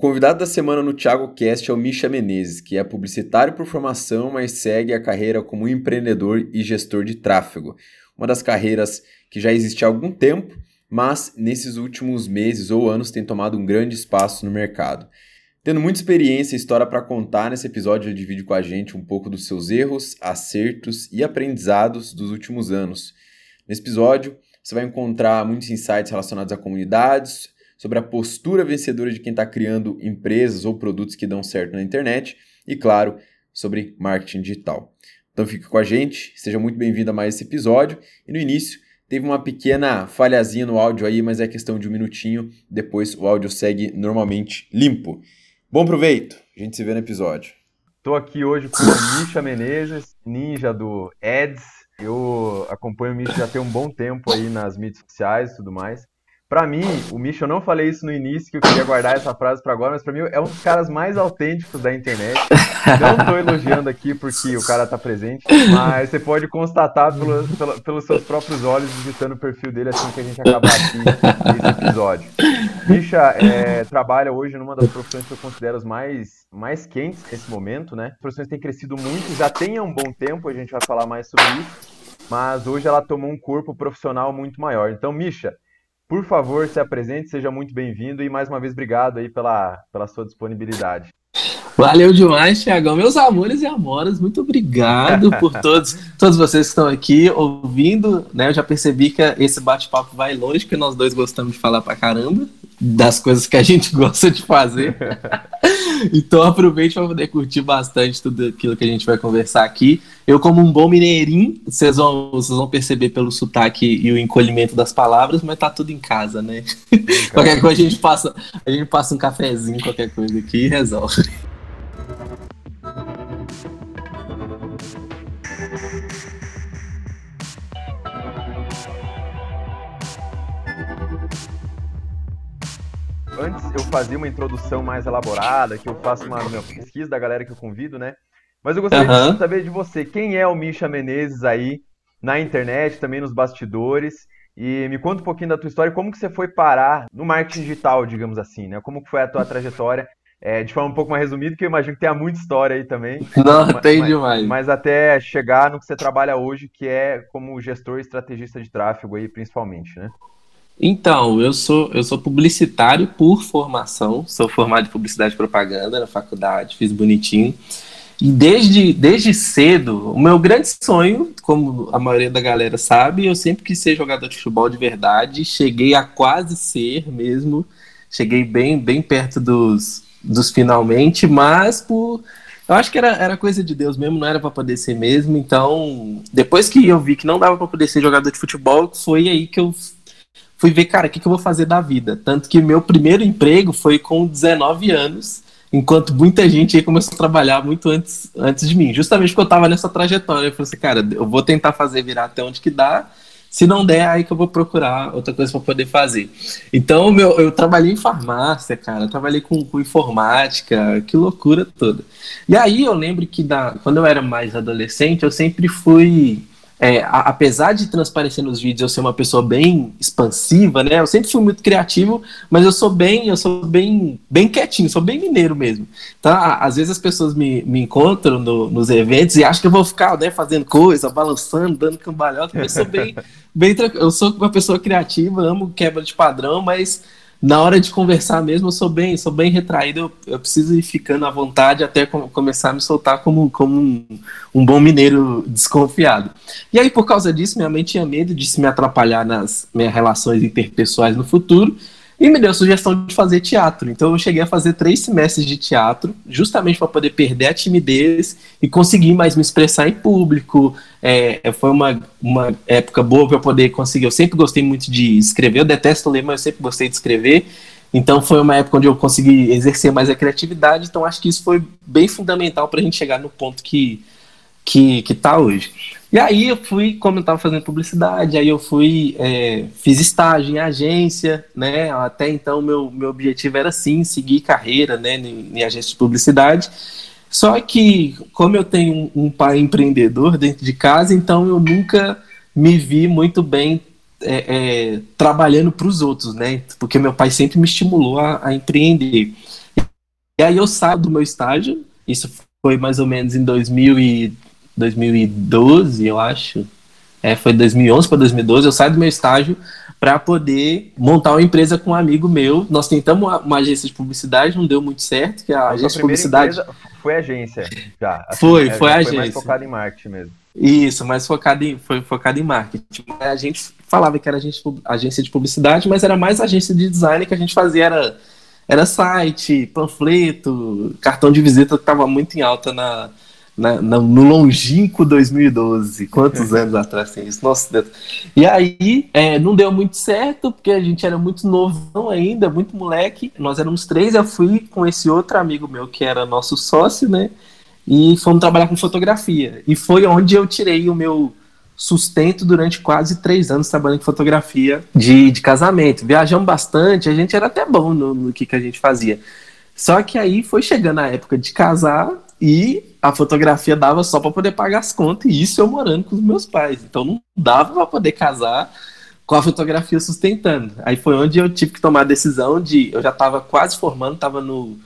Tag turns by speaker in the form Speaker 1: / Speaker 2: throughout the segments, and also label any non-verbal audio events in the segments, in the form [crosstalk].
Speaker 1: convidado da semana no Thiago Cast é o Misha Menezes, que é publicitário por formação, mas segue a carreira como empreendedor e gestor de tráfego. Uma das carreiras que já existe há algum tempo, mas nesses últimos meses ou anos tem tomado um grande espaço no mercado. Tendo muita experiência e história para contar, nesse episódio ele divide com a gente um pouco dos seus erros, acertos e aprendizados dos últimos anos. Nesse episódio, você vai encontrar muitos insights relacionados a comunidades, sobre a postura vencedora de quem está criando empresas ou produtos que dão certo na internet e, claro, sobre marketing digital. Então fique com a gente, seja muito bem-vindo a mais esse episódio. E no início teve uma pequena falhazinha no áudio aí, mas é questão de um minutinho, depois o áudio segue normalmente limpo. Bom proveito, a gente se vê no episódio.
Speaker 2: Estou aqui hoje com o Misha Menezes, ninja do Ads. Eu acompanho o Misha já tem um bom tempo aí nas mídias sociais e tudo mais. Para mim, o Misha, eu não falei isso no início, que eu queria guardar essa frase para agora, mas para mim é um dos caras mais autênticos da internet. Não tô elogiando aqui porque o cara tá presente, mas você pode constatar pelo, pelo, pelos seus próprios olhos visitando o perfil dele assim que a gente acabar aqui esse episódio. Misha é, trabalha hoje numa das profissões que eu considero as mais, mais quentes nesse momento, né? As profissões têm crescido muito, já tem há um bom tempo, a gente vai falar mais sobre isso, mas hoje ela tomou um corpo profissional muito maior. Então, Misha, por favor, se apresente, seja muito bem-vindo e mais uma vez obrigado aí pela, pela sua disponibilidade.
Speaker 3: Valeu demais, Thiagão. Meus amores e amoras, muito obrigado [laughs] por todos, todos vocês que estão aqui ouvindo. Né? Eu já percebi que esse bate-papo vai longe, porque nós dois gostamos de falar pra caramba das coisas que a gente [laughs] gosta de fazer. [laughs] [laughs] então aproveite para poder curtir bastante tudo aquilo que a gente vai conversar aqui. Eu, como um bom mineirinho, vocês vão, vocês vão perceber pelo sotaque e o encolhimento das palavras, mas tá tudo em casa, né? [laughs] qualquer coisa a gente passa, a gente passa um cafezinho, qualquer coisa aqui e resolve.
Speaker 2: Eu fazia uma introdução mais elaborada, que eu faço uma, uma pesquisa da galera que eu convido, né? Mas eu gostaria uhum. de saber de você, quem é o Misha Menezes aí na internet, também nos bastidores, e me conta um pouquinho da tua história, como que você foi parar no marketing digital, digamos assim, né? Como que foi a tua trajetória, é, de forma um pouco mais resumida, que eu imagino que tem muita história aí também. [laughs]
Speaker 3: Não, mas, tem demais.
Speaker 2: Mas até chegar no que você trabalha hoje, que é como gestor e estrategista de tráfego aí, principalmente, né?
Speaker 3: Então, eu sou, eu sou publicitário por formação, sou formado em publicidade e propaganda na faculdade, fiz bonitinho. E desde, desde cedo, o meu grande sonho, como a maioria da galera sabe, eu sempre quis ser jogador de futebol de verdade, cheguei a quase ser mesmo, cheguei bem, bem perto dos, dos finalmente, mas por. Eu acho que era, era coisa de Deus mesmo, não era para poder ser mesmo. Então, depois que eu vi que não dava para poder ser jogador de futebol, foi aí que eu fui ver, cara, o que, que eu vou fazer da vida? Tanto que meu primeiro emprego foi com 19 anos, enquanto muita gente aí começou a trabalhar muito antes, antes de mim, justamente porque eu estava nessa trajetória. Eu falei assim, cara, eu vou tentar fazer virar até onde que dá. Se não der, aí que eu vou procurar outra coisa para poder fazer. Então, meu, eu trabalhei em farmácia, cara, trabalhei com, com, informática, que loucura toda. E aí eu lembro que da, quando eu era mais adolescente, eu sempre fui é, a, apesar de transparecer nos vídeos eu ser uma pessoa bem expansiva, né? Eu sempre fui muito criativo, mas eu sou bem, eu sou bem, bem quietinho, sou bem mineiro mesmo. Então, às vezes as pessoas me, me encontram no, nos eventos e acham que eu vou ficar, né, fazendo coisa, balançando, dando cambalhota. Eu sou bem, [laughs] bem, eu sou uma pessoa criativa, amo quebra de padrão, mas na hora de conversar mesmo, eu sou bem, sou bem retraído, eu, eu preciso ir ficando à vontade até com, começar a me soltar como, como um, um, bom mineiro desconfiado. E aí, por causa disso, minha mãe tinha medo de se me atrapalhar nas minhas relações interpessoais no futuro, e me deu a sugestão de fazer teatro. Então eu cheguei a fazer três semestres de teatro, justamente para poder perder a timidez e conseguir mais me expressar em público. É, foi uma, uma época boa para eu poder conseguir. Eu sempre gostei muito de escrever, eu detesto ler, mas eu sempre gostei de escrever. Então foi uma época onde eu consegui exercer mais a criatividade. Então acho que isso foi bem fundamental para a gente chegar no ponto que que, que tá hoje. E aí eu fui, como eu estava fazendo publicidade, aí eu fui, é, fiz estágio em agência, né? Até então meu, meu objetivo era sim seguir carreira, né, em, em agência de publicidade. Só que, como eu tenho um, um pai empreendedor dentro de casa, então eu nunca me vi muito bem é, é, trabalhando para os outros, né? Porque meu pai sempre me estimulou a, a empreender. E aí eu saio do meu estágio, isso foi mais ou menos em 2000 e 2012, eu acho. É, foi 2011 para 2012, eu saio do meu estágio para poder montar uma empresa com um amigo meu. Nós tentamos uma, uma agência de publicidade, não deu muito certo, que a, agência de publicidade
Speaker 2: foi agência já.
Speaker 3: Assim, foi, é, foi a agência. Foi
Speaker 2: mais focado em marketing mesmo.
Speaker 3: Isso, mais focado em, foi focado em marketing. A gente falava que era agência, agência de publicidade, mas era mais agência de design que a gente fazia era era site, panfleto, cartão de visita que estava muito em alta na, na, na, no longínquo 2012. Quantos [laughs] anos atrás tem isso? Nossa Deus. E aí, é, não deu muito certo, porque a gente era muito novo ainda, muito moleque. Nós éramos três, eu fui com esse outro amigo meu, que era nosso sócio, né? E fomos trabalhar com fotografia. E foi onde eu tirei o meu sustento durante quase três anos trabalhando em fotografia de, de casamento. Viajamos bastante, a gente era até bom no, no que, que a gente fazia. Só que aí foi chegando a época de casar e a fotografia dava só para poder pagar as contas, e isso eu morando com os meus pais. Então não dava para poder casar com a fotografia sustentando. Aí foi onde eu tive que tomar a decisão de. Eu já estava quase formando, estava no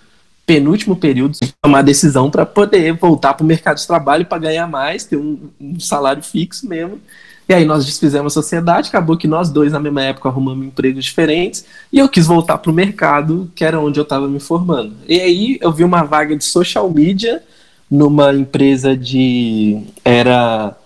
Speaker 3: penúltimo período de tomar a decisão para poder voltar para o mercado de trabalho para ganhar mais, ter um, um, salário fixo mesmo. E aí nós desfizemos a sociedade, acabou que nós dois na mesma época arrumamos empregos diferentes e eu quis voltar para o mercado, que era onde eu estava me formando. E aí eu vi uma vaga de social media numa empresa de era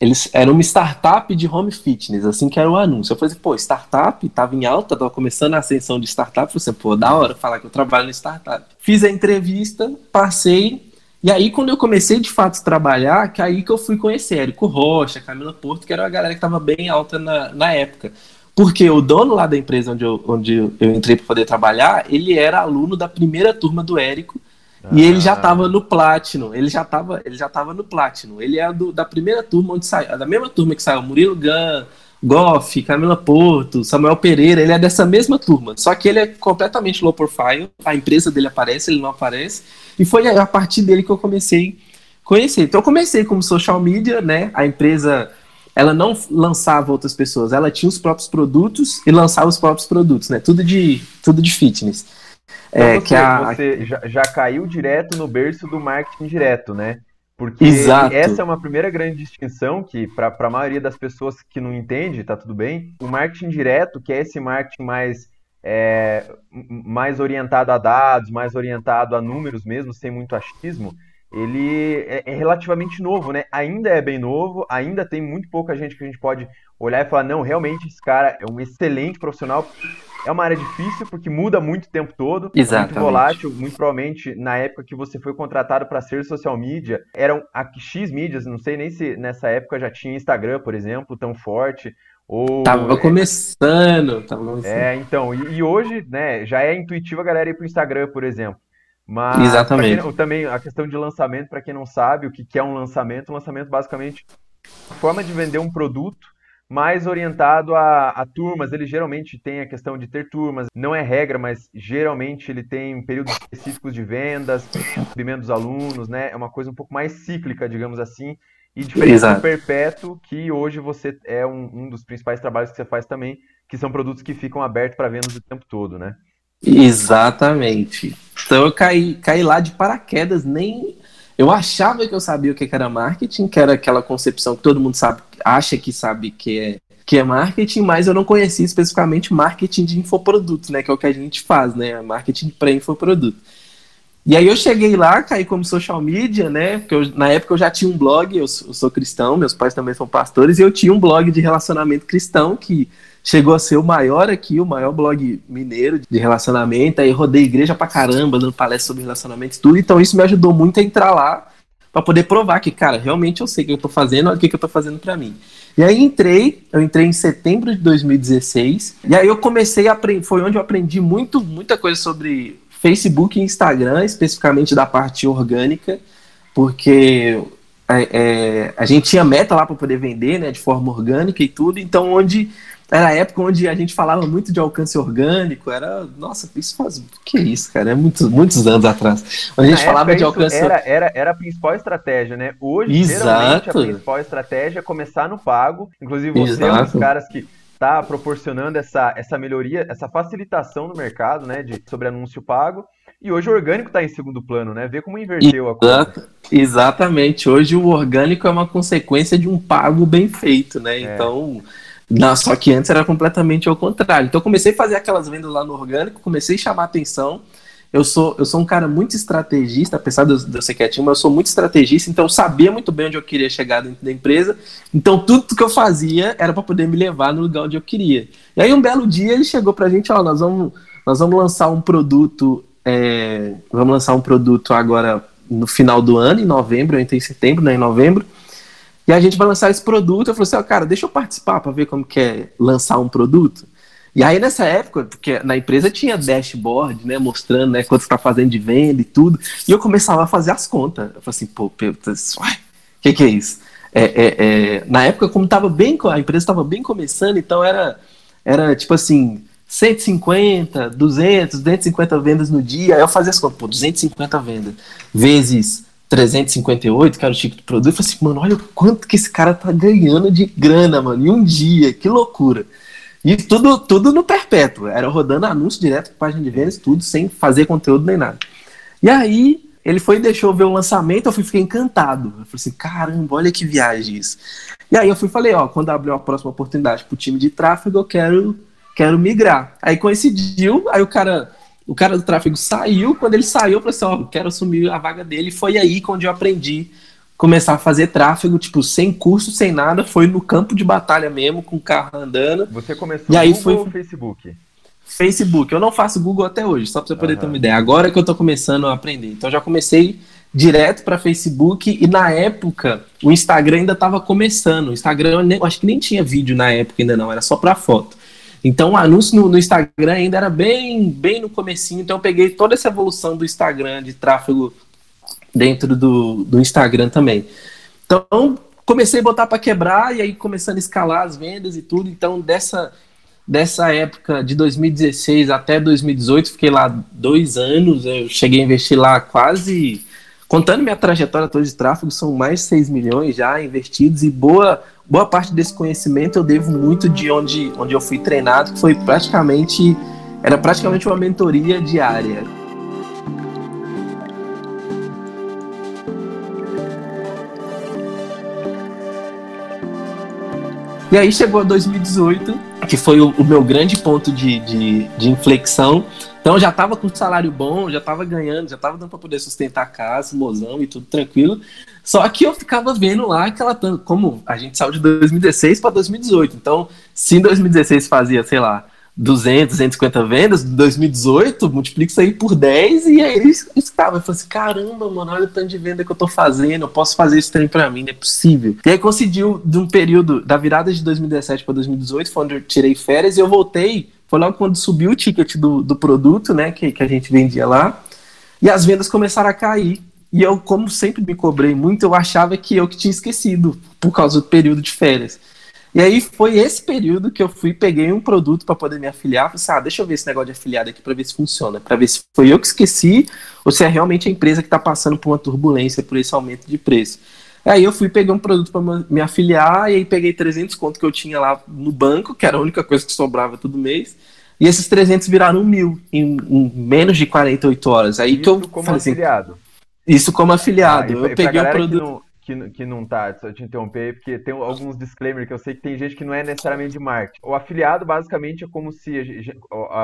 Speaker 3: eles eram uma startup de home fitness, assim que era o anúncio. Eu falei, pô, startup, tava em alta, tava começando a ascensão de startup. Eu falei, pô, da hora falar que eu trabalho no startup. Fiz a entrevista, passei, e aí quando eu comecei de fato a trabalhar, que aí que eu fui conhecer Érico Rocha, Camila Porto, que era uma galera que tava bem alta na, na época. Porque o dono lá da empresa onde eu, onde eu entrei para poder trabalhar, ele era aluno da primeira turma do Érico, e ele já estava ah. no Platinum, ele já estava ele já tava no Platinum. Ele é do, da primeira turma onde saiu, da mesma turma que saiu Murilo Gun, Goff, Camila Porto, Samuel Pereira, ele é dessa mesma turma. Só que ele é completamente low profile, a empresa dele aparece, ele não aparece. E foi a partir dele que eu comecei a conhecer. Então eu comecei como social media, né? A empresa ela não lançava outras pessoas, ela tinha os próprios produtos e lançava os próprios produtos, né? Tudo de tudo de fitness.
Speaker 2: Então é, você, que a... você já, já, caiu direto no berço do marketing direto, né? Porque Exato. essa é uma primeira grande distinção que, para a maioria das pessoas que não entende, tá tudo bem. O marketing direto, que é esse marketing mais, é, mais orientado a dados, mais orientado a números mesmo, sem muito achismo, ele é, é relativamente novo, né? Ainda é bem novo, ainda tem muito pouca gente que a gente pode olhar e falar, não, realmente esse cara é um excelente profissional. É uma área difícil porque muda muito o tempo todo,
Speaker 3: Exatamente.
Speaker 2: muito volátil, muito provavelmente na época que você foi contratado para ser social media, eram a X mídias, não sei nem se nessa época já tinha Instagram, por exemplo, tão forte, ou
Speaker 3: tava começando, tava começando.
Speaker 2: É, então, e, e, hoje, né, já é intuitivo a galera ir pro Instagram, por exemplo. Mas
Speaker 3: Exatamente.
Speaker 2: Quem, também a questão de lançamento, para quem não sabe o que é um lançamento, um lançamento basicamente forma de vender um produto mais orientado a, a, turmas. Ele geralmente tem a questão de ter turmas, não é regra, mas geralmente ele tem períodos específicos de vendas, recebimento dos alunos, né? É uma coisa um pouco mais cíclica, digamos assim. E diferente Exato. do perpétuo, que hoje você é um, um dos principais trabalhos que você faz também, que são produtos que ficam abertos para vendas o tempo todo, né?
Speaker 3: Exatamente. Então eu caí, caí lá de paraquedas, nem eu achava que eu sabia o que era marketing, que era aquela concepção que todo mundo sabe, acha que sabe que é, que é marketing, mas eu não conhecia especificamente marketing de infoproduto, né? Que é o que a gente faz, né? Marketing para infoproduto. E aí eu cheguei lá, caí como social media, né? Porque eu, na época eu já tinha um blog, eu sou, eu sou cristão, meus pais também são pastores, e eu tinha um blog de relacionamento cristão que chegou a ser o maior aqui, o maior blog mineiro de relacionamento. Aí rodei igreja pra caramba, dando palestra sobre relacionamento e tudo. Então isso me ajudou muito a entrar lá para poder provar que, cara, realmente eu sei o que eu tô fazendo, o que, que eu tô fazendo para mim. E aí entrei, eu entrei em setembro de 2016, e aí eu comecei a aprender, foi onde eu aprendi muito, muita coisa sobre Facebook e Instagram, especificamente da parte orgânica, porque é, é, a gente tinha meta lá para poder vender, né, de forma orgânica e tudo, então onde era a época onde a gente falava muito de alcance orgânico, era, nossa, isso faz, que isso, cara, é muitos, muitos anos atrás. A gente Na falava de alcance
Speaker 2: era, era, era a principal estratégia, né? Hoje, Exato. geralmente, a principal estratégia é começar no pago, inclusive você Exato. é um dos caras que está proporcionando essa, essa melhoria, essa facilitação no mercado, né, de, sobre anúncio pago, E hoje o orgânico está em segundo plano, né? Vê como inverteu a coisa.
Speaker 3: Exatamente. Hoje o orgânico é uma consequência de um pago bem feito, né? É. Então, não, só que antes era completamente ao contrário. Então, comecei a fazer aquelas vendas lá no orgânico, comecei a chamar atenção. Eu sou, eu sou um cara muito estrategista, apesar de eu ser quietinho, mas eu sou muito estrategista, então eu sabia muito bem onde eu queria chegar dentro da empresa. Então, tudo que eu fazia era para poder me levar no lugar onde eu queria. E aí, um belo dia, ele chegou para a gente: Ó, nós vamos, nós vamos lançar um produto é, vamos lançar um produto agora no final do ano, em novembro, entre em setembro, né, em novembro. E a gente vai lançar esse produto. Eu falei assim, ó, cara, deixa eu participar para ver como que é lançar um produto. E aí nessa época, porque na empresa tinha dashboard, né, mostrando, né, quanto está fazendo de venda e tudo. E eu começava a fazer as contas. Eu falei assim, pô, o que que é isso? É, é, é, na época, como tava bem, a empresa estava bem começando, então era, era tipo assim, 150, 200, 250 vendas no dia. Aí eu fazia as contas, pô, 250 vendas vezes 358, que era o tipo de produto. Eu falei assim, mano, olha o quanto que esse cara tá ganhando de grana, mano, em um dia, que loucura. E tudo, tudo no perpétuo. Era rodando anúncio direto para página de vendas, tudo sem fazer conteúdo nem nada. E aí, ele foi e deixou ver o lançamento, eu fui, fiquei encantado. Eu falei assim, caramba, olha que viagem isso. E aí eu fui falei, ó, quando abrir uma próxima oportunidade pro time de tráfego, eu quero quero migrar. Aí coincidiu, aí o cara, o cara do tráfego saiu, quando ele saiu, eu falei assim, ó, quero assumir a vaga dele, foi aí onde eu aprendi começar a fazer tráfego, tipo, sem curso, sem nada, foi no campo de batalha mesmo, com o carro andando.
Speaker 2: Você começou e
Speaker 3: aí
Speaker 2: Google
Speaker 3: foi
Speaker 2: ou Facebook?
Speaker 3: Facebook, eu não faço Google até hoje, só para você poder uhum. ter uma ideia. Agora que eu tô começando a aprender. Então já comecei direto para Facebook e na época o Instagram ainda estava começando. O Instagram, eu acho que nem tinha vídeo na época ainda não, era só para foto. Então o anúncio no, no, Instagram ainda era bem, bem no comecinho, então eu peguei toda essa evolução do Instagram, de tráfego dentro do, do Instagram também. Então comecei a botar para quebrar e aí começando a escalar as vendas e tudo. Então dessa, dessa época de 2016 até 2018, fiquei lá dois anos, eu cheguei a investir lá quase contando minha trajetória toda de tráfego, são mais de 6 milhões já investidos e boa boa parte desse conhecimento eu devo muito de onde, onde eu fui treinado, que foi praticamente era praticamente uma mentoria diária. E aí chegou 2018, que foi o, o meu grande ponto de, de, de inflexão, então já tava com salário bom, já tava ganhando, já tava dando para poder sustentar a casa, mozão e tudo tranquilo. Só que eu ficava vendo lá aquela como a gente saiu de 2016 para 2018. Então, se em 2016 fazia, sei lá, 200, 250 vendas, 2018, multiplica isso aí por 10 e aí eles estavam. Eu falei assim: caramba, mano, olha o tanto de venda que eu tô fazendo, eu posso fazer isso também pra mim, não é possível. E aí coincidiu de um período, da virada de 2017 para 2018, foi onde eu tirei férias e eu voltei foi logo quando subiu o ticket do, do produto, né, que, que a gente vendia lá, e as vendas começaram a cair. E eu, como sempre me cobrei muito, eu achava que eu que tinha esquecido, por causa do período de férias. E aí foi esse período que eu fui, peguei um produto para poder me afiliar, falei assim, ah, deixa eu ver esse negócio de afiliado aqui para ver se funciona, para ver se foi eu que esqueci ou se é realmente a empresa que está passando por uma turbulência por esse aumento de preço. Aí eu fui pegar um produto para me afiliar e aí peguei 300 conto que eu tinha lá no banco, que era a única coisa que sobrava todo mês. E esses 300 viraram mil em, em menos de 48 horas. Aí
Speaker 2: isso
Speaker 3: que eu
Speaker 2: como assim, afiliado.
Speaker 3: Isso como afiliado.
Speaker 2: Ah, eu peguei o produto. Que não, que, não tá, só te interromper, porque tem alguns disclaimers que eu sei que tem gente que não é necessariamente de marketing. O afiliado basicamente é como se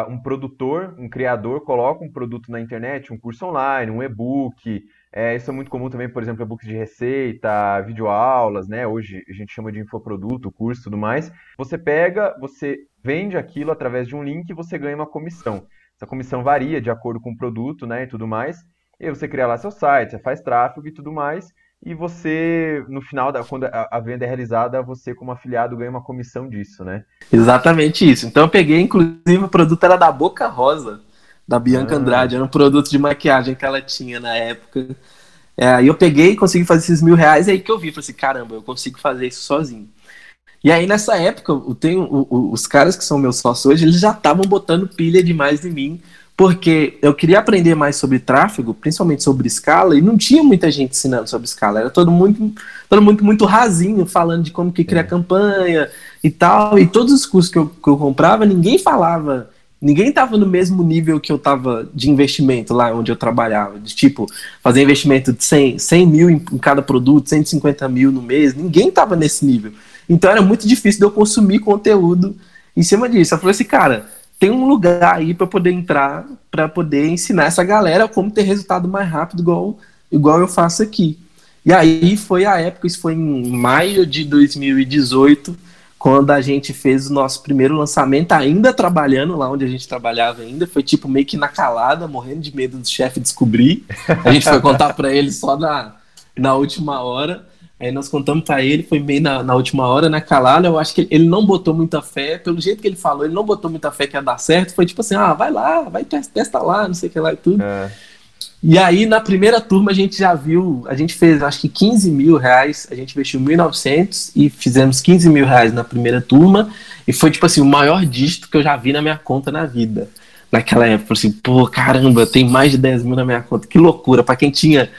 Speaker 2: um produtor, um criador, coloca um produto na internet, um curso online, um e-book, é, isso é muito comum também, por exemplo, e-books de receita, videoaulas, né? Hoje a gente chama de infoproduto, curso e tudo mais. Você pega, você vende aquilo através de um link e você ganha uma comissão. Essa comissão varia de acordo com o produto, né? E tudo mais. E aí você cria lá seu site, você faz tráfego e tudo mais. E você, no final, da, quando a, a venda é realizada, você como afiliado ganha uma comissão disso, né?
Speaker 3: Exatamente isso. Então eu peguei, inclusive, o produto era da Boca Rosa da Bianca ah. Andrade, era um produto de maquiagem que ela tinha na época. É, aí eu peguei, consegui fazer esses mil reais, aí que eu vi, falei assim, caramba, eu consigo fazer isso sozinho. E aí nessa época, eu tenho, o, o, os caras que são meus sócios hoje, eles já estavam botando pilha demais em mim, porque eu queria aprender mais sobre tráfego, principalmente sobre escala, e não tinha muita gente ensinando sobre escala, era todo mundo, todo mundo muito rasinho, falando de como que cria é. campanha e tal, e todos os cursos que eu, que eu comprava, ninguém falava ninguém tava no mesmo nível que eu tava de investimento lá onde eu trabalhava. De tipo, fazer investimento de 100, 100 mil em, em cada produto, 150 mil no mês. Ninguém tava nesse nível. Então era muito difícil de eu consumir conteúdo em cima disso. Eu falei assim, cara, tem um lugar aí para poder entrar, para poder ensinar essa galera como ter resultado mais rápido, igual, igual eu faço aqui. E aí foi a época, isso foi em maio de 2018 quando a gente fez o nosso primeiro lançamento, ainda trabalhando lá onde a gente trabalhava ainda, foi tipo meio que na calada, morrendo de medo do chefe descobrir. A gente foi contar para ele só na, na última hora. Aí nós contamos para ele, foi meio na, na, última hora, na calada. Eu acho que ele não botou muita fé, pelo jeito que ele falou, ele não botou muita fé que ia dar certo. Foi tipo assim: ah, vai lá, vai testa lá, não sei o que lá e tudo. É. E aí, na primeira turma, a gente já viu, a gente fez acho que 15 mil reais, a gente investiu 1.900 e fizemos 15 mil reais na primeira turma, e foi tipo assim, o maior dígito que eu já vi na minha conta na vida. Naquela época, assim, pô, caramba, tem mais de 10 mil na minha conta, que loucura, para quem tinha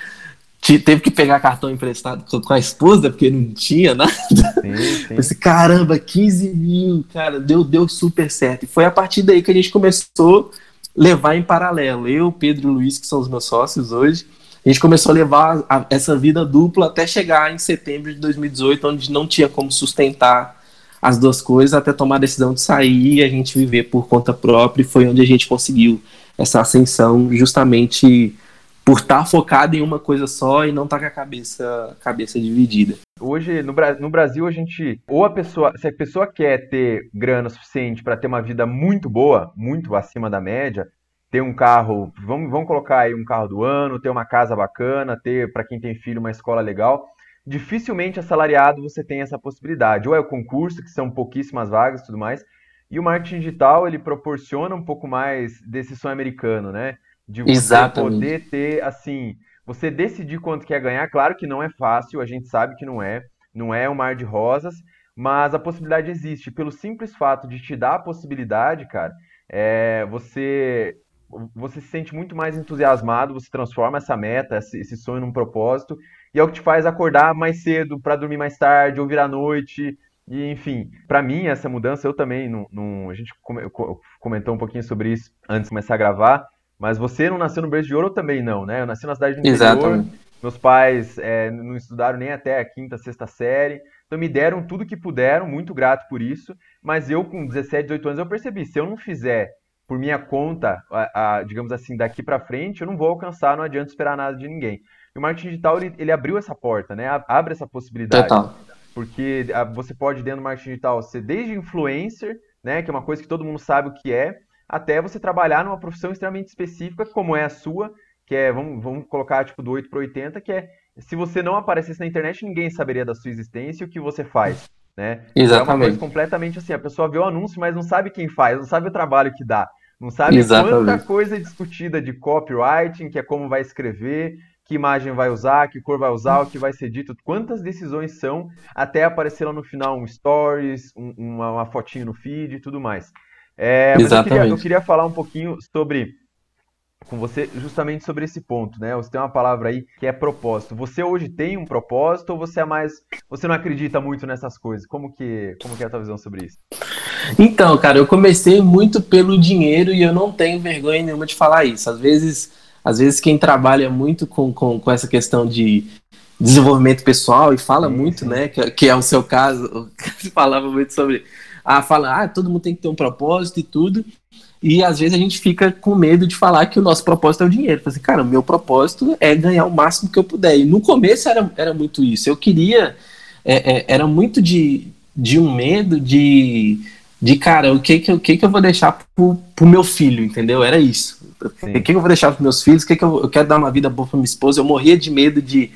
Speaker 3: teve que pegar cartão emprestado com a esposa, porque não tinha nada. Sim, sim. [laughs] Pensei, caramba, 15 mil, cara, deu, deu super certo. E foi a partir daí que a gente começou levar em paralelo. Eu, Pedro e Luiz, que são os meus sócios hoje, a gente começou a levar a, essa vida dupla até chegar em setembro de 2018, onde não tinha como sustentar as duas coisas, até tomar a decisão de sair e a gente viver por conta própria, e foi onde a gente conseguiu essa ascensão, justamente por estar tá focado em uma coisa só e não estar tá com a cabeça, cabeça dividida.
Speaker 2: Hoje, no, no Brasil, a gente. Ou a pessoa. Se a pessoa quer ter grana suficiente para ter uma vida muito boa, muito acima da média, ter um carro. Vamos, vamos colocar aí um carro do ano, ter uma casa bacana, ter, para quem tem filho, uma escola legal. Dificilmente assalariado você tem essa possibilidade. Ou é o concurso, que são pouquíssimas vagas e tudo mais. E o marketing digital, ele proporciona um pouco mais desse sonho americano, né? De você Exatamente. poder ter, assim, você decidir quanto quer ganhar. Claro que não é fácil, a gente sabe que não é, não é um mar de rosas, mas a possibilidade existe. Pelo simples fato de te dar a possibilidade, cara, é, você você se sente muito mais entusiasmado, você transforma essa meta, esse, sonho num propósito, e é o que te faz acordar mais cedo para dormir mais tarde, ou virar à noite, e enfim, para mim essa mudança eu também não, não, a gente comentou um pouquinho sobre isso antes de começar a gravar. Mas você não nasceu no berço de ouro ou também não, né? Eu nasci na cidade do interior. Exatamente. Meus pais é, não estudaram nem até a quinta, sexta série. Então me deram tudo que puderam, muito grato por isso. Mas eu, com 17, 18 anos, eu percebi, se eu não fizer por minha conta, a, a, digamos assim, daqui para frente, eu não vou alcançar, não adianta esperar nada de ninguém. E o marketing digital, ele, ele abriu essa porta, né? Abre essa possibilidade. Total. Porque você pode, dentro do marketing digital, ser desde influencer, né? Que é uma coisa que todo mundo sabe o que é, até você trabalhar numa profissão extremamente específica, como é a sua, que é, vamos, vamos colocar tipo do 8 para 80, que é se você não aparecesse na internet, ninguém saberia da sua existência e o que você faz. Né?
Speaker 3: Exatamente.
Speaker 2: É uma coisa completamente assim, a pessoa vê o anúncio, mas não sabe quem faz, não sabe o trabalho que dá, não sabe Exatamente. quanta coisa discutida de copywriting, que é como vai escrever, que imagem vai usar, que cor vai usar, o que vai ser dito, quantas decisões são até aparecer lá no final um stories, um, uma, uma fotinho no feed e tudo mais. É, mas eu queria, eu queria, falar um pouquinho sobre com você justamente sobre esse ponto, né? Você tem uma palavra aí que é propósito. Você hoje tem um propósito ou você é mais, você não acredita muito nessas coisas? Como que, como que é a tua visão sobre isso?
Speaker 3: Então, cara, eu comecei muito pelo dinheiro e eu não tenho vergonha nenhuma de falar isso. Às vezes, às vezes quem trabalha muito com, com, com essa questão de desenvolvimento pessoal e fala sim, muito, sim. né? Que, que, é o seu caso, [laughs] falava muito sobre a falar, ah, todo mundo tem que ter um propósito e tudo. E às vezes a gente fica com medo de falar que o nosso propósito é o dinheiro. Assim, cara, o meu propósito é ganhar o máximo que eu puder. E no começo era, era muito isso. Eu queria. É, é, era muito de, de um medo de. De cara, o que que, eu, que, que eu vou deixar pro, pro meu filho, entendeu? Era isso. O que, que eu vou deixar pros meus filhos? O que, que eu, eu quero dar uma vida boa pra minha esposa? Eu morria de medo de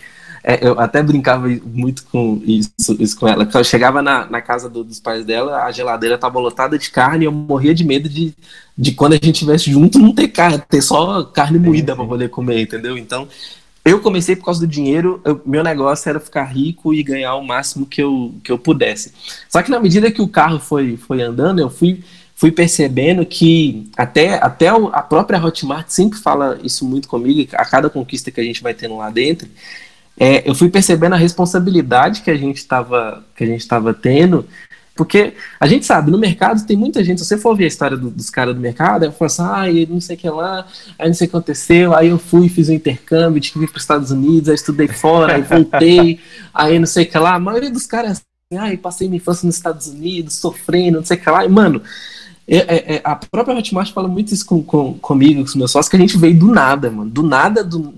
Speaker 3: é, eu até brincava muito com isso, isso com ela. Quando eu chegava na, na casa do, dos pais dela, a geladeira tava lotada de carne e eu morria de medo de, de quando a gente estivesse junto não ter carne, ter só carne moída para poder comer, entendeu? Então, eu comecei por causa do dinheiro, eu, meu negócio era ficar rico e ganhar o máximo que eu, que eu pudesse. Só que na medida que o carro foi, foi andando, eu fui, fui percebendo que até, até a própria Hotmart sempre fala isso muito comigo, a cada conquista que a gente vai tendo lá dentro, é, eu fui percebendo a responsabilidade que a gente estava que a gente estava tendo Porque a gente sabe, no mercado tem muita gente, se você for ver a história do, dos caras do mercado, aí fala assim, ah, não sei o que lá, aí não sei o que aconteceu, aí eu fui, fiz um intercâmbio, tive que ir para os Estados Unidos, aí estudei fora, aí voltei, aí não sei o que lá. A maioria dos caras é assim, ah, passei minha infância nos Estados Unidos, sofrendo, não sei o que lá. E, mano, é, é, é, a própria Hotmart fala muito isso com, com, comigo, com os meus sócios, que a gente veio do nada, mano. Do nada, do,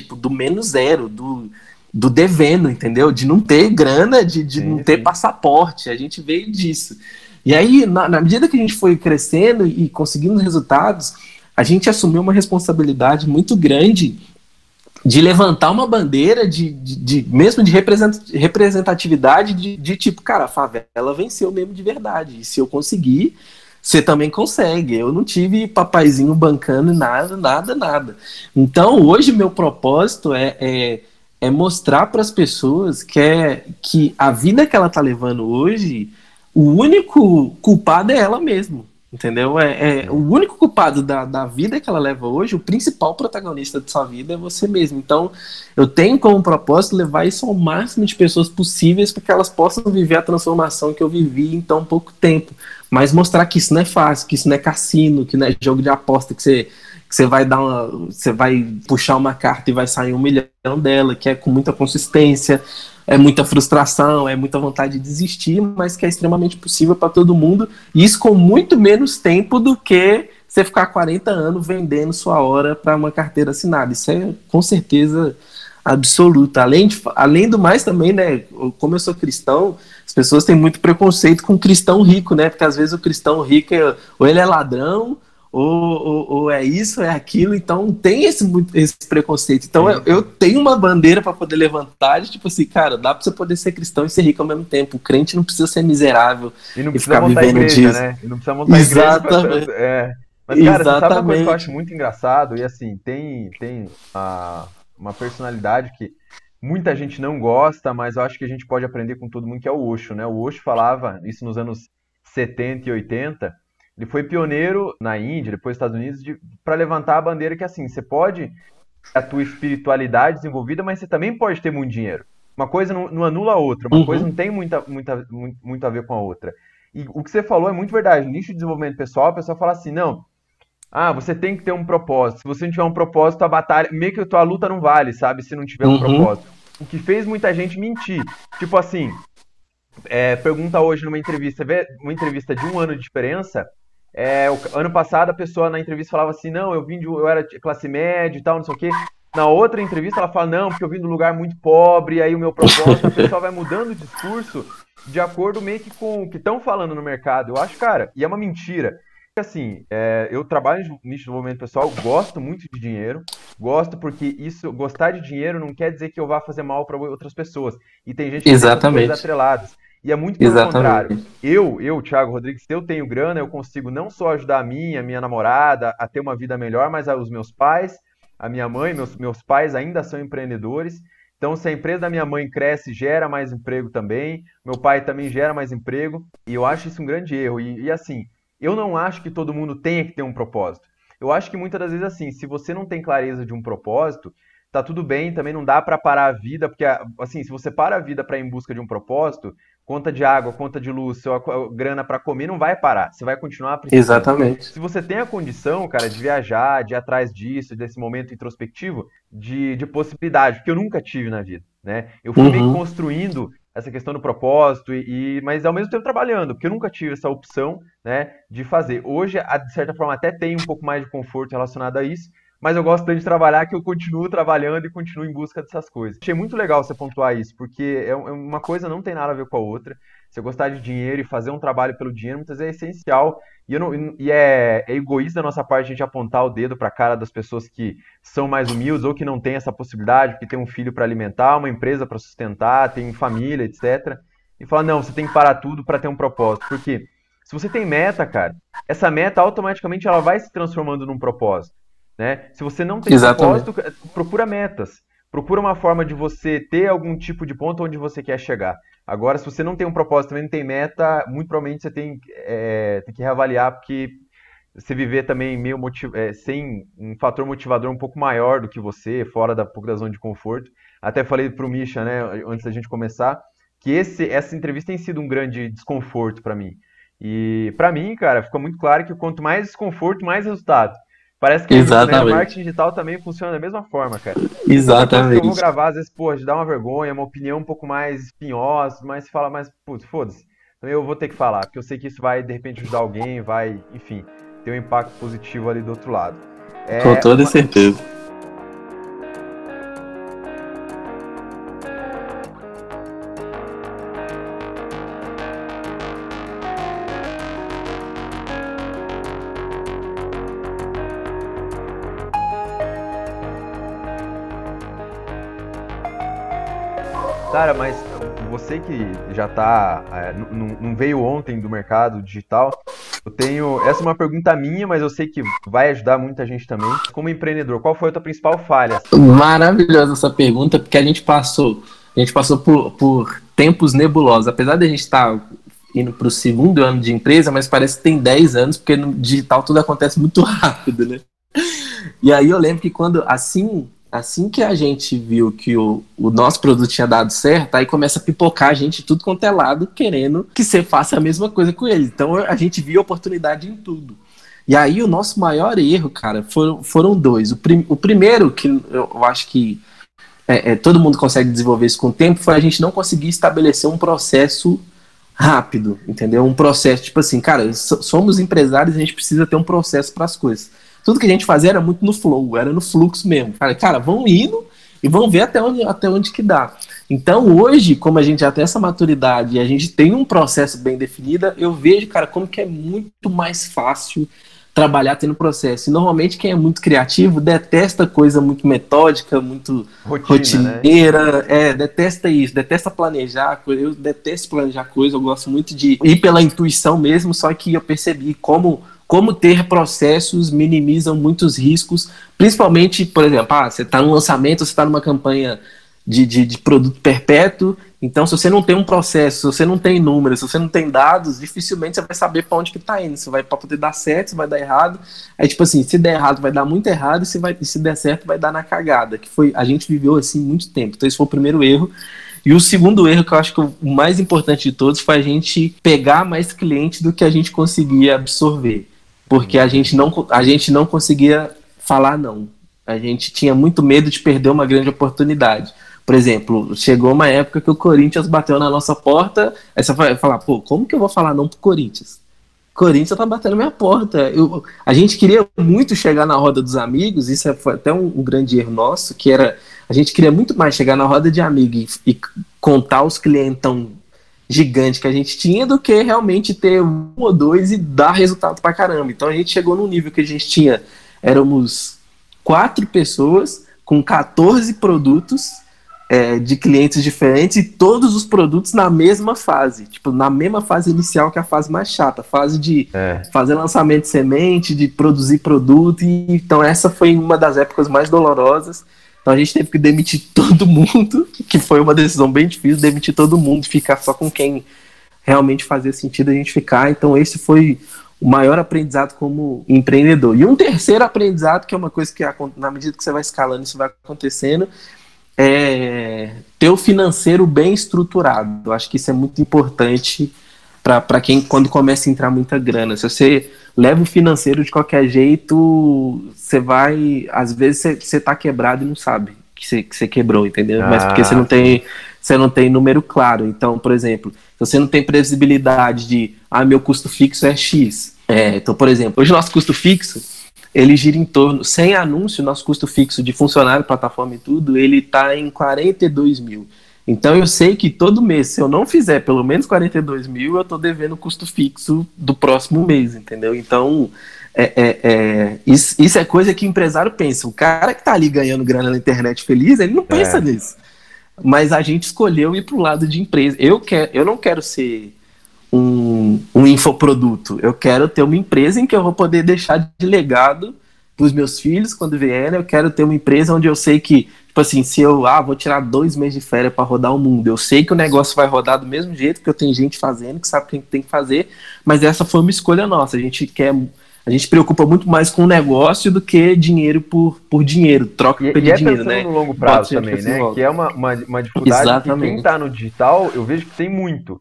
Speaker 3: tipo, do menos zero, do, do devendo, entendeu? De não ter grana, de, de sim, não ter sim. passaporte. A gente veio disso. E aí, na, na, medida que a gente foi crescendo e conseguindo resultados, a gente assumiu uma responsabilidade muito grande de levantar uma bandeira de, de, de mesmo de representatividade de, de, tipo, cara, a favela venceu mesmo de verdade. E se eu conseguir, você também consegue. Eu não tive papaizinho bancando nada, nada, nada. Então, hoje, meu propósito é, é, é mostrar para as pessoas que, é, que a vida que ela está levando hoje, o único culpado é ela mesma. Entendeu? É, é, o único culpado da, da vida que ela leva hoje, o principal protagonista de sua vida é você mesmo. Então, eu tenho como propósito levar isso ao máximo de pessoas possíveis para que elas possam viver a transformação que eu vivi em tão pouco tempo. Mas mostrar que isso não é fácil, que isso não é cassino, que não é jogo de aposta, que você, que você vai dar uma, você vai puxar uma carta e vai sair um milhão dela, que é com muita consistência é muita frustração, é muita vontade de desistir, mas que é extremamente possível para todo mundo. E isso com muito menos tempo do que você ficar 40 anos vendendo sua hora para uma carteira assinada. Isso é com certeza absoluta. Além, de, além do mais também, né, como eu sou cristão, pessoas têm muito preconceito com o cristão rico, né? Porque às vezes o cristão rico, é, ou ele é ladrão, ou, ou, ou, é isso, é aquilo, então tem esse, esse preconceito. Então eu, eu, tenho uma bandeira para poder levantar de tipo assim, cara, dá para você poder ser cristão e ser rico ao mesmo tempo. O crente não precisa ser miserável
Speaker 2: e, não e ficar vivendo igreja, disso. Né? E não precisa montar Exatamente. igreja. Pra... É. Mas, cara, Exatamente. sabe uma coisa que eu acho muito engraçado? E assim, tem, tem uma, uma personalidade que muita gente não gosta, mas eu acho que a gente pode aprender com todo mundo, que é o Osho, né? O Osho falava isso nos anos 70 e 80 ele foi pioneiro na Índia, depois nos Estados Unidos, para levantar a bandeira que assim, você pode a tua espiritualidade desenvolvida, mas você também pode ter muito dinheiro. Uma coisa não, não anula a outra, uma uhum. coisa não tem muita, muita, muito, muito, a ver com a outra. E o que você falou é muito verdade. No nicho de desenvolvimento pessoal, a pessoa fala assim, não, ah, você tem que ter um propósito. Se você não tiver um propósito, a batalha, meio que a tua luta não vale, sabe? Se não tiver um uhum. propósito. O que fez muita gente mentir. Tipo assim, é, pergunta hoje numa entrevista, uma entrevista de um ano de diferença, é, o, ano passado a pessoa na entrevista falava assim, não, eu vim de, eu era classe média e tal, não sei o quê. Na outra entrevista ela fala, não, porque eu vim de um lugar muito pobre, aí o meu propósito, a pessoa vai mudando o discurso de acordo meio que com o que estão falando no mercado. Eu acho, cara, e é uma mentira. Assim, é, eu trabalho no nicho de desenvolvimento pessoal, gosto muito de dinheiro, gosto porque isso, gostar de dinheiro não quer dizer que eu vá fazer mal para outras pessoas. E tem gente que
Speaker 3: Exatamente. tem
Speaker 2: coisas atreladas. E é muito pelo Exatamente. contrário. Eu, eu, Thiago Rodrigues, se eu tenho grana, eu consigo não só ajudar a minha, a minha namorada a ter uma vida melhor, mas os meus pais, a minha mãe, meus, meus pais ainda são empreendedores. Então, se a empresa da minha mãe cresce, gera mais emprego também. Meu pai também gera mais emprego. E eu acho isso um grande erro. E, e assim, eu não acho que todo mundo tenha que ter um propósito. Eu acho que muitas das vezes, assim, se você não tem clareza de um propósito, tá tudo bem, também não dá para parar a vida, porque, assim, se você para a vida para ir em busca de um propósito, conta de água, conta de luz, sua grana para comer não vai parar. Você vai continuar
Speaker 3: precisando. Exatamente.
Speaker 2: Se você tem a condição, cara, de viajar, de ir atrás disso, desse momento introspectivo, de, de possibilidade, porque eu nunca tive na vida, né? Eu fui uhum. meio construindo essa questão do propósito e, e, mas ao mesmo tempo trabalhando, porque eu nunca tive essa opção, né, de fazer. Hoje, de certa forma, até tem um pouco mais de conforto relacionado a isso, mas eu gosto tanto de trabalhar que eu continuo trabalhando e continuo em busca dessas coisas. Achei muito legal você pontuar isso, porque é, é uma coisa não tem nada a ver com a outra. Você gostar de dinheiro e fazer um trabalho pelo dinheiro muitas vezes é essencial. E, não, e é, é, egoísta da nossa parte a gente apontar o dedo para a cara das pessoas que são mais humildes ou que não têm essa possibilidade, que tem um filho para alimentar, uma empresa para sustentar, tem família, etc. E falar, não, você tem que parar tudo para ter um propósito. Porque se você tem meta, cara, essa meta automaticamente ela vai se transformando num propósito. Né? Se você não tem Exatamente. propósito, procura metas. Procura uma forma de você ter algum tipo de ponto onde você quer chegar. Agora, se você não tem um propósito, também não tem meta, muito provavelmente você tem, é, tem que reavaliar, porque você viver também meio motiv... É, sem um fator motivador um pouco maior do que você, fora da pouco da zona de conforto. Até falei para o Misha, né, antes da gente começar, que esse, essa entrevista tem sido um grande desconforto para mim. E para mim, cara, ficou muito claro que quanto mais desconforto, mais resultado. Parece que
Speaker 3: Exatamente.
Speaker 2: o marketing digital também funciona da mesma forma, cara.
Speaker 3: Exatamente.
Speaker 2: Eu vou gravar, às vezes, pô, de dar uma vergonha, uma opinião um pouco mais espinhosa, mas fala, mas, putz, foda-se. Então eu vou ter que falar, porque eu sei que isso vai, de repente, ajudar alguém, vai, enfim, ter um impacto positivo ali do outro lado.
Speaker 3: É, Com toda uma... certeza.
Speaker 2: Cara, mas você que já tá. É, não veio ontem do mercado digital, eu tenho. Essa é uma pergunta minha, mas eu sei que vai ajudar muita gente também. Como empreendedor, qual foi a tua principal falha?
Speaker 3: Maravilhosa essa pergunta, porque a gente passou. A gente passou por, por tempos nebulosos. Apesar de a gente estar tá indo para o segundo ano de empresa, mas parece que tem 10 anos, porque no digital tudo acontece muito [laughs] rápido, né? E aí eu lembro que quando, assim assim que a gente viu que o, o nosso produto tinha dado certo, aí começa a pipocar a gente tudo quanto é lado, querendo que você faça a mesma coisa com ele. Então a gente viu oportunidade em tudo. E aí o nosso maior erro, cara, foram, foram dois. O, prim, o primeiro, que eu acho que é, é, todo mundo consegue desenvolver isso com o tempo, foi a gente não conseguir estabelecer um processo rápido, entendeu? Um processo, tipo assim, cara, somos empresários e a gente precisa ter um processo para as coisas tudo que a gente fazia era muito no flow, era no fluxo mesmo. Cara, cara, vão indo e vão ver até onde, até onde que dá. Então, hoje, como a gente já tem essa maturidade e a gente tem um processo bem definido, eu vejo, cara, como que é muito mais fácil trabalhar tendo processo. E normalmente quem é muito criativo detesta coisa muito metódica, muito Rotina, né? rotineira, né? é, detesta isso, detesta planejar, eu detesto planejar coisa, eu gosto muito de ir pela intuição mesmo, só que eu percebi como como ter processos minimizam muitos riscos, principalmente, por exemplo, ah, você está no lançamento, você está numa campanha de, de, de, produto perpétuo, então se você não tem um processo, se você não tem números, se você não tem dados, dificilmente você vai saber para onde que está indo, se vai para poder dar certo, se vai dar errado, aí tipo assim, se der errado vai dar muito errado, e se, vai, se der certo vai dar na cagada, que foi, a gente viveu assim muito tempo, então esse foi o primeiro erro, e o segundo erro, que eu acho que o mais importante de todos, foi a gente pegar mais clientes do que a gente conseguia absorver porque a gente não, a gente não conseguia falar não. A gente tinha muito medo de perder uma grande oportunidade. Por exemplo, chegou uma época que o Corinthians bateu na nossa porta, aí você vai falar, pô, como que eu vou falar não pro Corinthians? Corinthians tá batendo minha porta. Eu, a gente queria muito chegar na roda dos amigos, isso foi até um, um grande erro nosso, que era a gente queria muito mais chegar na roda de amigos e, e contar os clientão gigante que a gente tinha do que realmente ter um ou dois e dar resultado pra caramba. Então a gente chegou num nível que a gente tinha, éramos quatro pessoas com 14 produtos é, de clientes diferentes e todos os produtos na mesma fase, tipo, na mesma fase inicial que é a fase mais chata, fase de é. fazer lançamento de semente, de produzir produto, e então essa foi uma das épocas mais dolorosas então a gente teve que demitir [laughs] todo mundo, que foi uma decisão bem difícil, demitir todo mundo, ficar só com quem realmente fazia sentido a gente ficar. Então esse foi o maior aprendizado como empreendedor. E um terceiro aprendizado, que é uma coisa que na medida que você vai escalando, isso vai acontecendo, é ter o financeiro bem estruturado. Eu acho que isso é muito importante para quem quando começa a entrar muita grana. Se você leva o financeiro de qualquer jeito, você vai. Às vezes você, tá quebrado e não sabe que você, que quebrou, entendeu? Ah. Mas porque você não tem. Você não tem número claro. Então, por exemplo, se você não tem previsibilidade de ah, meu custo fixo é X. É, então, por exemplo, hoje nosso custo fixo ele gira em torno, sem anúncio, nosso custo fixo de funcionário, plataforma e tudo, ele está em 42 mil. Então eu sei que todo mês, se eu não fizer pelo menos 42 mil, eu estou devendo custo fixo do próximo mês, entendeu? Então, é, é, é, isso, isso, é coisa que o empresário pensa. O cara que está ali ganhando grana na internet feliz, ele não pensa é. nisso. Mas a gente escolheu ir para o lado de empresa. Eu, quer, eu não quero ser um, um infoproduto. Eu quero ter uma empresa em que eu vou poder deixar de legado para os meus filhos quando vierem. Eu quero ter uma empresa onde eu sei que Tipo assim, se eu ah, vou tirar dois meses de férias para rodar o mundo, eu sei que o negócio vai rodar do mesmo jeito, porque eu tenho gente fazendo, que sabe o que tem que fazer, mas essa foi uma escolha nossa. A gente quer. a gente preocupa muito mais com o negócio do que dinheiro por, por dinheiro, troca
Speaker 2: e,
Speaker 3: pelo
Speaker 2: e é
Speaker 3: dinheiro,
Speaker 2: né? no longo prazo também, né? Que é uma, uma, uma dificuldade Exatamente. que quem está no digital, eu vejo que tem muito.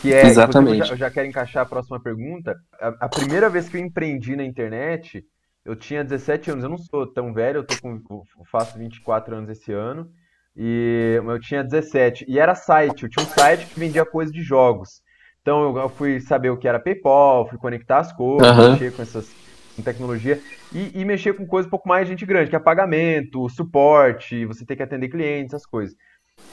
Speaker 2: Que é,
Speaker 3: Exatamente. Eu
Speaker 2: já, eu já quero encaixar a próxima pergunta. A, a, primeira vez que eu empreendi na internet, eu tinha 17 anos. Eu não sou tão velho, eu tô com, eu faço 24 anos esse ano. E eu tinha 17. E era site, eu tinha um site que vendia coisa de jogos. Então eu fui saber o que era PayPal, fui conectar as coisas, uhum. mexer com essas com tecnologia e, e, mexer com coisas um pouco mais gente grande, que é pagamento, suporte, você tem que atender clientes, essas coisas.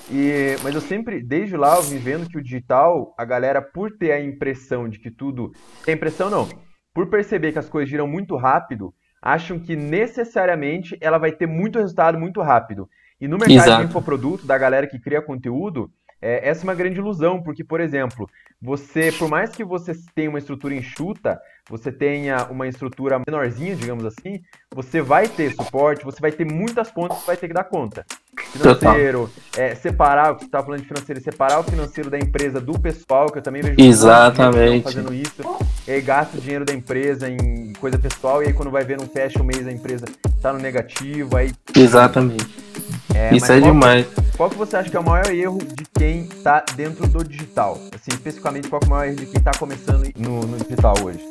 Speaker 2: E, mas eu sempre, desde lá, eu vim vendo que o digital, a galera, por ter a impressão de que tudo. A impressão não. Por perceber que as coisas giram muito rápido, acham que necessariamente ela vai ter muito resultado muito rápido. E no mercado Exato. de infoproduto, da galera que cria conteúdo, é, essa é uma grande ilusão, porque, por exemplo, você, por mais que você tenha uma estrutura enxuta, você tenha uma estrutura menorzinha, digamos assim, você vai ter suporte, você vai ter muitas pontas que vai ter que dar conta. Financeiro, é, separar, o que você estava falando de financeiro, separar o financeiro da empresa do pessoal, que eu também vejo
Speaker 3: Exatamente.
Speaker 2: fazendo isso, e gasta o dinheiro da empresa em coisa pessoal, e aí quando vai ver, não fecha o mês, a empresa está no negativo, aí...
Speaker 3: Exatamente. É, isso é qual, demais.
Speaker 2: Qual que você acha que é o maior erro de quem está dentro do digital? Assim, especificamente, qual que é o maior erro de quem está começando no, no digital hoje?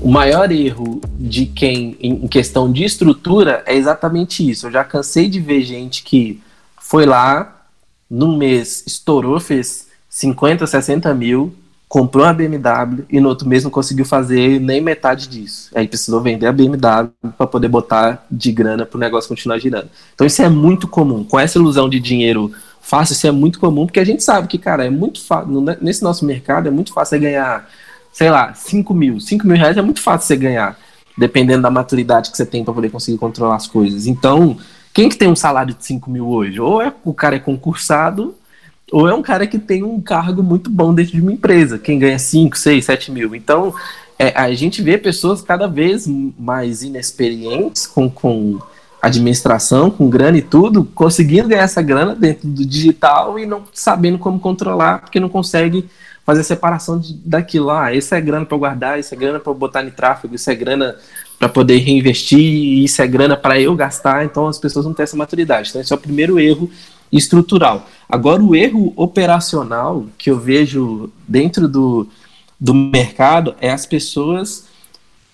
Speaker 3: O maior erro de quem, em questão de estrutura, é exatamente isso. Eu já cansei de ver gente que foi lá, num mês estourou, fez 50, 60 mil, comprou uma BMW e no outro mês não conseguiu fazer nem metade disso. Aí precisou vender a BMW para poder botar de grana para o negócio continuar girando. Então isso é muito comum. Com essa ilusão de dinheiro fácil, isso é muito comum, porque a gente sabe que, cara, é muito fácil. Nesse nosso mercado é muito fácil ganhar sei lá, 5 mil. 5 mil reais é muito fácil você ganhar, dependendo da maturidade que você tem para poder conseguir controlar as coisas. Então, quem que tem um salário de 5 mil hoje? Ou é o cara é concursado, ou é um cara que tem um cargo muito bom dentro de uma empresa, quem ganha 5, 6, 7 mil. Então, é, a gente vê pessoas cada vez mais inexperientes com, com administração, com grana e tudo, conseguindo ganhar essa grana dentro do digital e não sabendo como controlar, porque não consegue fazer a separação de, daquilo lá. Ah, isso é grana para guardar, isso é grana para botar em tráfego, isso é grana para poder reinvestir, isso é grana para eu gastar. Então as pessoas não têm essa maturidade. Então esse é o primeiro erro estrutural. Agora o erro operacional que eu vejo dentro do, do mercado é as pessoas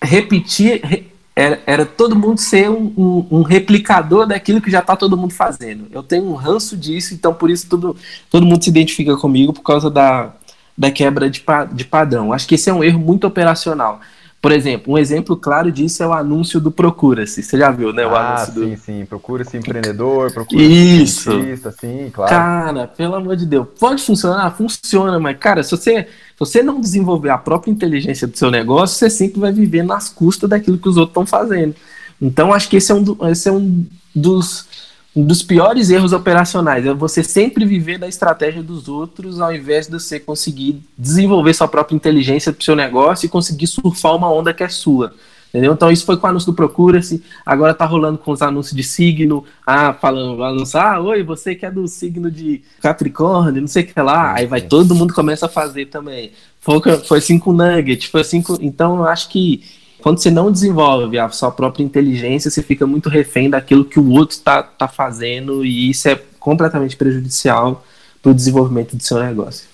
Speaker 3: repetir era, era todo mundo ser um, um, um, replicador daquilo que já está todo mundo fazendo. Eu tenho um ranço disso, então por isso tudo, todo mundo se identifica comigo por causa da, da quebra de, de padrão. Acho que esse é um erro muito operacional. Por exemplo, um exemplo claro disso é o anúncio do Procura-se. Você já viu, né? O
Speaker 2: ah,
Speaker 3: anúncio
Speaker 2: sim,
Speaker 3: do...
Speaker 2: sim. Procura-se empreendedor, procura-se
Speaker 3: Isso.
Speaker 2: cientista, sim, claro.
Speaker 3: Cara, pelo amor de Deus. Pode funcionar? Funciona, mas, cara, se você, se você não desenvolver a própria inteligência do seu negócio, você sempre vai viver nas custas daquilo que os outros estão fazendo. Então, acho que esse é um, do, esse é um dos um dos piores erros operacionais é você sempre viver da estratégia dos outros ao invés de você conseguir desenvolver sua própria inteligência para o seu negócio e conseguir surfar uma onda que é sua. Entendeu? Então isso foi com o anúncio do Procura-se, agora tá rolando com os anúncios de signo, ah, falando, anunciar, ah, oi, você que é do signo de Capricórnio, não sei o que lá, aí vai todo mundo começa a fazer também. Foi, foi assim com Nugget, foi assim com... Então eu acho que quando você não desenvolve a sua própria inteligência, você fica muito refém daquilo que o outro está tá fazendo e isso é completamente prejudicial para o desenvolvimento do seu negócio.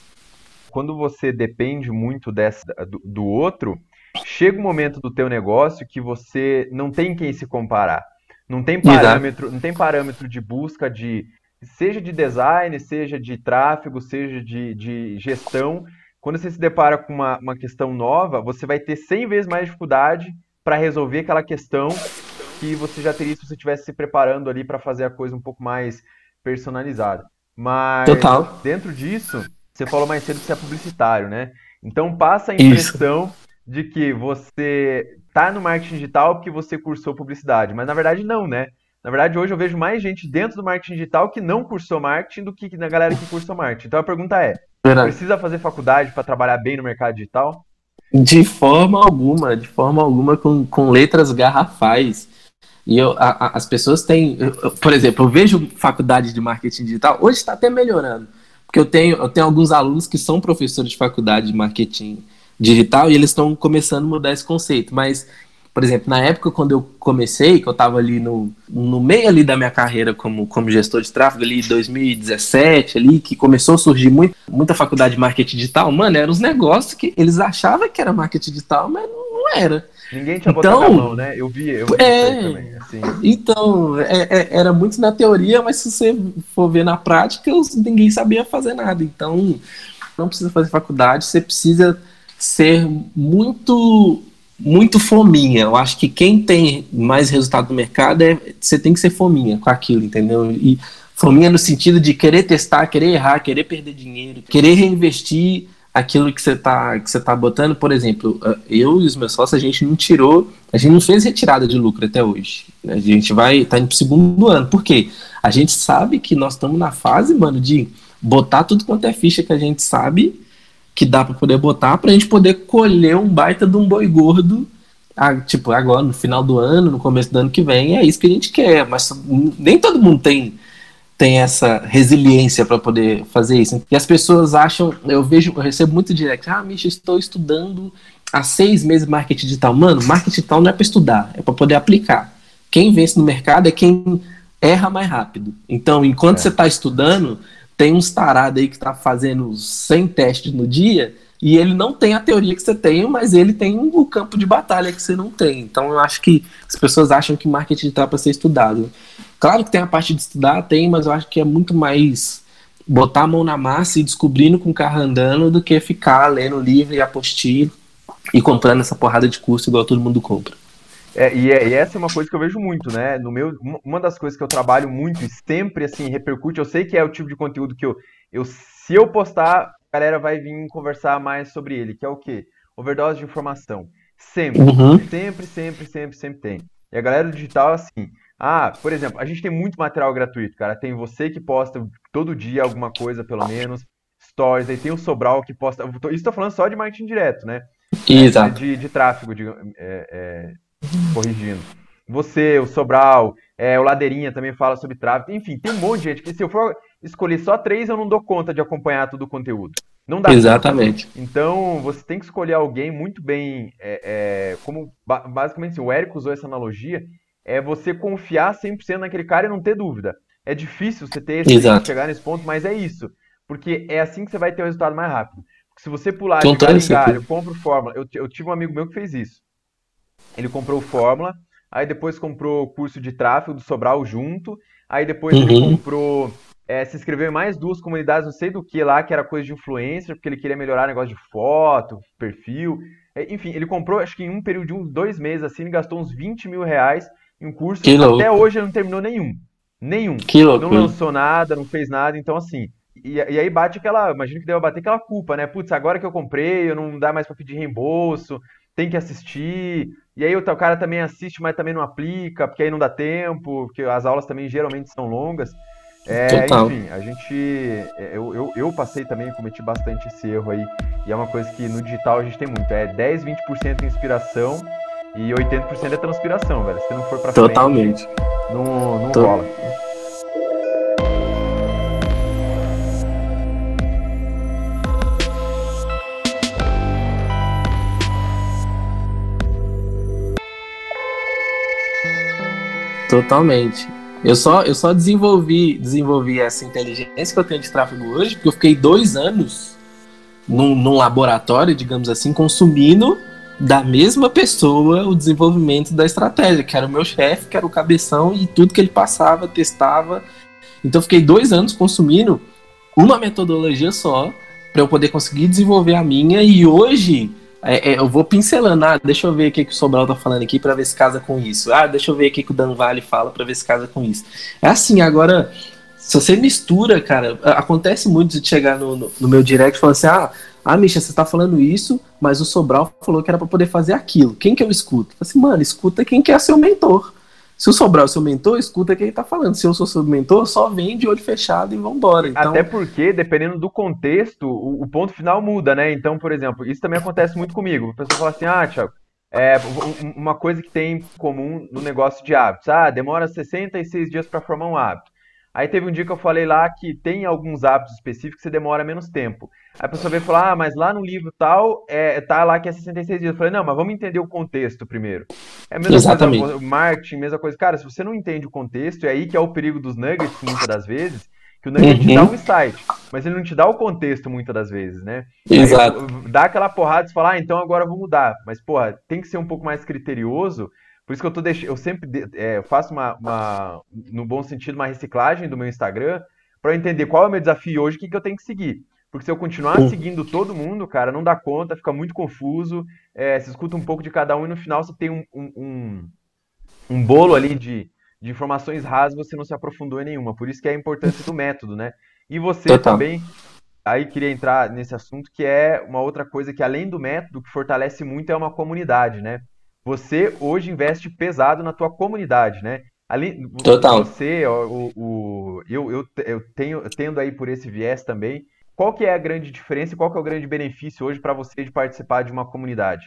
Speaker 2: Quando você depende muito dessa, do, do outro, chega um momento do teu negócio que você não tem quem se comparar. Não tem parâmetro, não tem parâmetro de busca de seja de design, seja de tráfego, seja de, de gestão, quando você se depara com uma, uma questão nova, você vai ter 100 vezes mais dificuldade para resolver aquela questão que você já teria se você estivesse se preparando ali para fazer a coisa um pouco mais personalizada. Mas
Speaker 3: Total.
Speaker 2: dentro disso, você falou mais cedo que você é publicitário, né? Então passa a impressão Isso. de que você tá no marketing digital porque você cursou publicidade, mas na verdade não, né? Na verdade, hoje eu vejo mais gente dentro do marketing digital que não cursou marketing do que na galera que cursou marketing. Então a pergunta é: Verdade. Precisa fazer faculdade para trabalhar bem no mercado digital?
Speaker 3: De forma alguma, de forma alguma, com, com letras garrafais. E eu, a, a, as pessoas têm, eu, por exemplo, eu vejo faculdade de marketing digital, hoje está até melhorando, porque eu tenho, eu tenho alguns alunos que são professores de faculdade de marketing digital e eles estão começando a mudar esse conceito, mas por exemplo, na época quando eu comecei, que eu estava ali no, no meio ali da minha carreira como, como gestor de tráfego, ali 2017, ali, que começou a surgir muito, muita faculdade de marketing digital, mano, eram os negócios que eles achavam que era marketing digital, mas não era.
Speaker 2: Ninguém tinha então, botado a mão, né? Eu vi, eu vi é, também. Assim.
Speaker 3: Então, é, é, era muito na teoria, mas se você for ver na prática, ninguém sabia fazer nada. Então, não precisa fazer faculdade, você precisa ser muito muito fominha. Eu acho que quem tem mais resultado no mercado é você tem que ser fominha com aquilo, entendeu? E fominha no sentido de querer testar, querer errar, querer perder dinheiro, querer reinvestir aquilo que você está que você tá botando. Por exemplo, eu e os meus sócios, a gente não tirou, a gente não fez retirada de lucro até hoje. A gente vai tá indo pro segundo ano. Por quê? A gente sabe que nós estamos na fase, mano, de botar tudo quanto é ficha que a gente sabe que dá para poder botar para a gente poder colher um baita de um boi gordo, a, tipo, agora no final do ano, no começo do ano que vem, é isso que a gente quer, mas nem todo mundo tem tem essa resiliência para poder fazer isso. E as pessoas acham, eu vejo, eu recebo muito direct, ah, Misha, estou estudando há seis meses marketing digital. Mano, marketing digital não é para estudar, é para poder aplicar. Quem vence no mercado é quem erra mais rápido. Então, enquanto é. você está estudando, tem uns tarados aí que tá fazendo 100 testes no dia e ele não tem a teoria que você tem, mas ele tem o campo de batalha que você não tem. Então eu acho que as pessoas acham que marketing está para ser estudado. Claro que tem a parte de estudar, tem, mas eu acho que é muito mais botar a mão na massa e descobrindo com o carro andando do que ficar lendo livro e apostila e comprando essa porrada de curso igual todo mundo compra.
Speaker 2: É, e, é, e, essa é uma coisa que eu vejo muito, né? No meu, uma das coisas que eu trabalho muito e sempre assim repercute, eu sei que é o tipo de conteúdo que eu, eu se eu postar, a galera vai vir conversar mais sobre ele, que é o quê? Overdose de informação. Sempre, uhum. sempre, sempre, sempre, sempre tem. E a galera do digital, assim, ah, por exemplo, a gente tem muito material gratuito, cara. Tem você que posta todo dia alguma coisa, pelo menos, stories, aí tem o Sobral que posta. Isso estou falando só de marketing direto, né?
Speaker 3: Exato.
Speaker 2: De, de tráfego, de, é, é, corrigindo. Você, o Sobral, é, o Ladeirinha também fala sobre tráfego. Enfim, tem um monte de gente que se eu for escolher só três, eu não dou conta de acompanhar todo o conteúdo. Não dá
Speaker 3: Exatamente.
Speaker 2: Conta. Então, você tem que escolher alguém muito bem. É, é, como basicamente, assim, o Érico usou essa analogia, é você confiar 100% naquele cara e não ter dúvida. É difícil você ter esse, chegar nesse ponto, mas é isso. Porque é assim que você vai ter o resultado mais rápido. Porque se você pular de galho galho, compra o fórmula. Eu, eu tive um amigo meu que fez isso. Ele comprou Fórmula, aí depois comprou o curso de tráfego do Sobral junto, aí depois uhum. ele comprou, é, se inscreveu em mais duas comunidades, não sei do que lá, que era coisa de influencer, porque ele queria melhorar negócio de foto, perfil. É, enfim, ele comprou, acho que em um período de uns dois meses, assim, ele gastou uns 20 mil reais em um curso. Que até hoje ele não terminou nenhum. Nenhum.
Speaker 3: Que louco.
Speaker 2: Não lançou nada, não fez nada, então assim. E, e, aí bate aquela, imagino que deva bater aquela culpa, né? Putz, agora que eu comprei, eu não dá mais para pedir reembolso, tem que assistir. E aí o cara também assiste, mas também não aplica, porque aí não dá tempo, porque as aulas também geralmente são longas. É. Enfim, a gente. É, eu, eu, eu, passei também, cometi bastante esse erro aí. E é uma coisa que no digital a gente tem muito. É 10, 20% inspiração e 80% é transpiração, velho. Se não for pra
Speaker 3: Totalmente.
Speaker 2: frente, não, não rola.
Speaker 3: Totalmente. Eu só, eu só desenvolvi, desenvolvi essa inteligência que eu tenho de tráfego hoje, porque eu fiquei dois anos num, num laboratório, digamos assim, consumindo da mesma pessoa o desenvolvimento da estratégia, que era o meu chefe, que era o cabeção, e tudo que ele passava, testava. Então fiquei dois anos consumindo uma metodologia só para eu poder conseguir desenvolver a minha, e hoje é, é, eu vou pincelando, ah, deixa eu ver o que, que o Sobral tá falando aqui para ver se casa com isso. Ah, deixa eu ver o que, que o Dan Vale fala para ver se casa com isso. É assim, agora, se você mistura, cara, acontece muito de chegar no, no, no meu direct e falar assim, ah, ah, Misha, você tá falando isso, mas o Sobral falou que era para poder fazer aquilo. Quem que eu escuto? Eu assim, mano, escuta quem quer ser o mentor. Se o Sobral é o seu mentor, escuta quem ele tá falando. Se eu sou seu mentor, só vem de olho fechado e vambora. Então...
Speaker 2: Até porque, dependendo do contexto, o, o, ponto final muda, né? Então, por exemplo, isso também acontece muito comigo. A pessoa fala assim, ah, Thiago, é, uma coisa que tem em comum no negócio de hábitos. Ah, demora 66 dias para formar um hábito. Aí teve um dia que eu falei lá que tem alguns hábitos específicos que você demora menos tempo. Aí a pessoa veio falar, ah, mas lá no livro tal, é, tá lá que é 66 dias. Eu falei, não, mas vamos entender o contexto primeiro. É a mesma
Speaker 3: Exatamente.
Speaker 2: coisa, marketing, mesma coisa. Cara, se você não entende o contexto, é aí que é o perigo dos nuggets, muitas das vezes, que o nugget uhum. te dá um insight, mas ele não te dá o contexto muitas das vezes, né?
Speaker 3: Exato.
Speaker 2: Aí, dá aquela porrada e fala, ah, então agora eu vou mudar. Mas, porra, tem que ser um pouco mais criterioso por isso que eu tô deixando, eu sempre é, faço uma, uma, no bom sentido, uma reciclagem do meu Instagram para entender qual é o meu desafio hoje, o que, que eu tenho que seguir. Porque se eu continuar seguindo todo mundo, cara, não dá conta, fica muito confuso. É, você escuta um pouco de cada um e no final você tem um, um, um, um bolo ali de, de informações rasas, você não se aprofundou em nenhuma. Por isso que é a importância do método, né? E você Total. também, aí queria entrar nesse assunto, que é uma outra coisa que além do método, que fortalece muito é uma comunidade, né? você hoje investe pesado na tua comunidade, né? Ali,
Speaker 3: Total.
Speaker 2: Você, o, o, eu, eu, eu tenho tendo aí por esse viés também. Qual que é a grande diferença e qual que é o grande benefício hoje para você de participar de uma comunidade?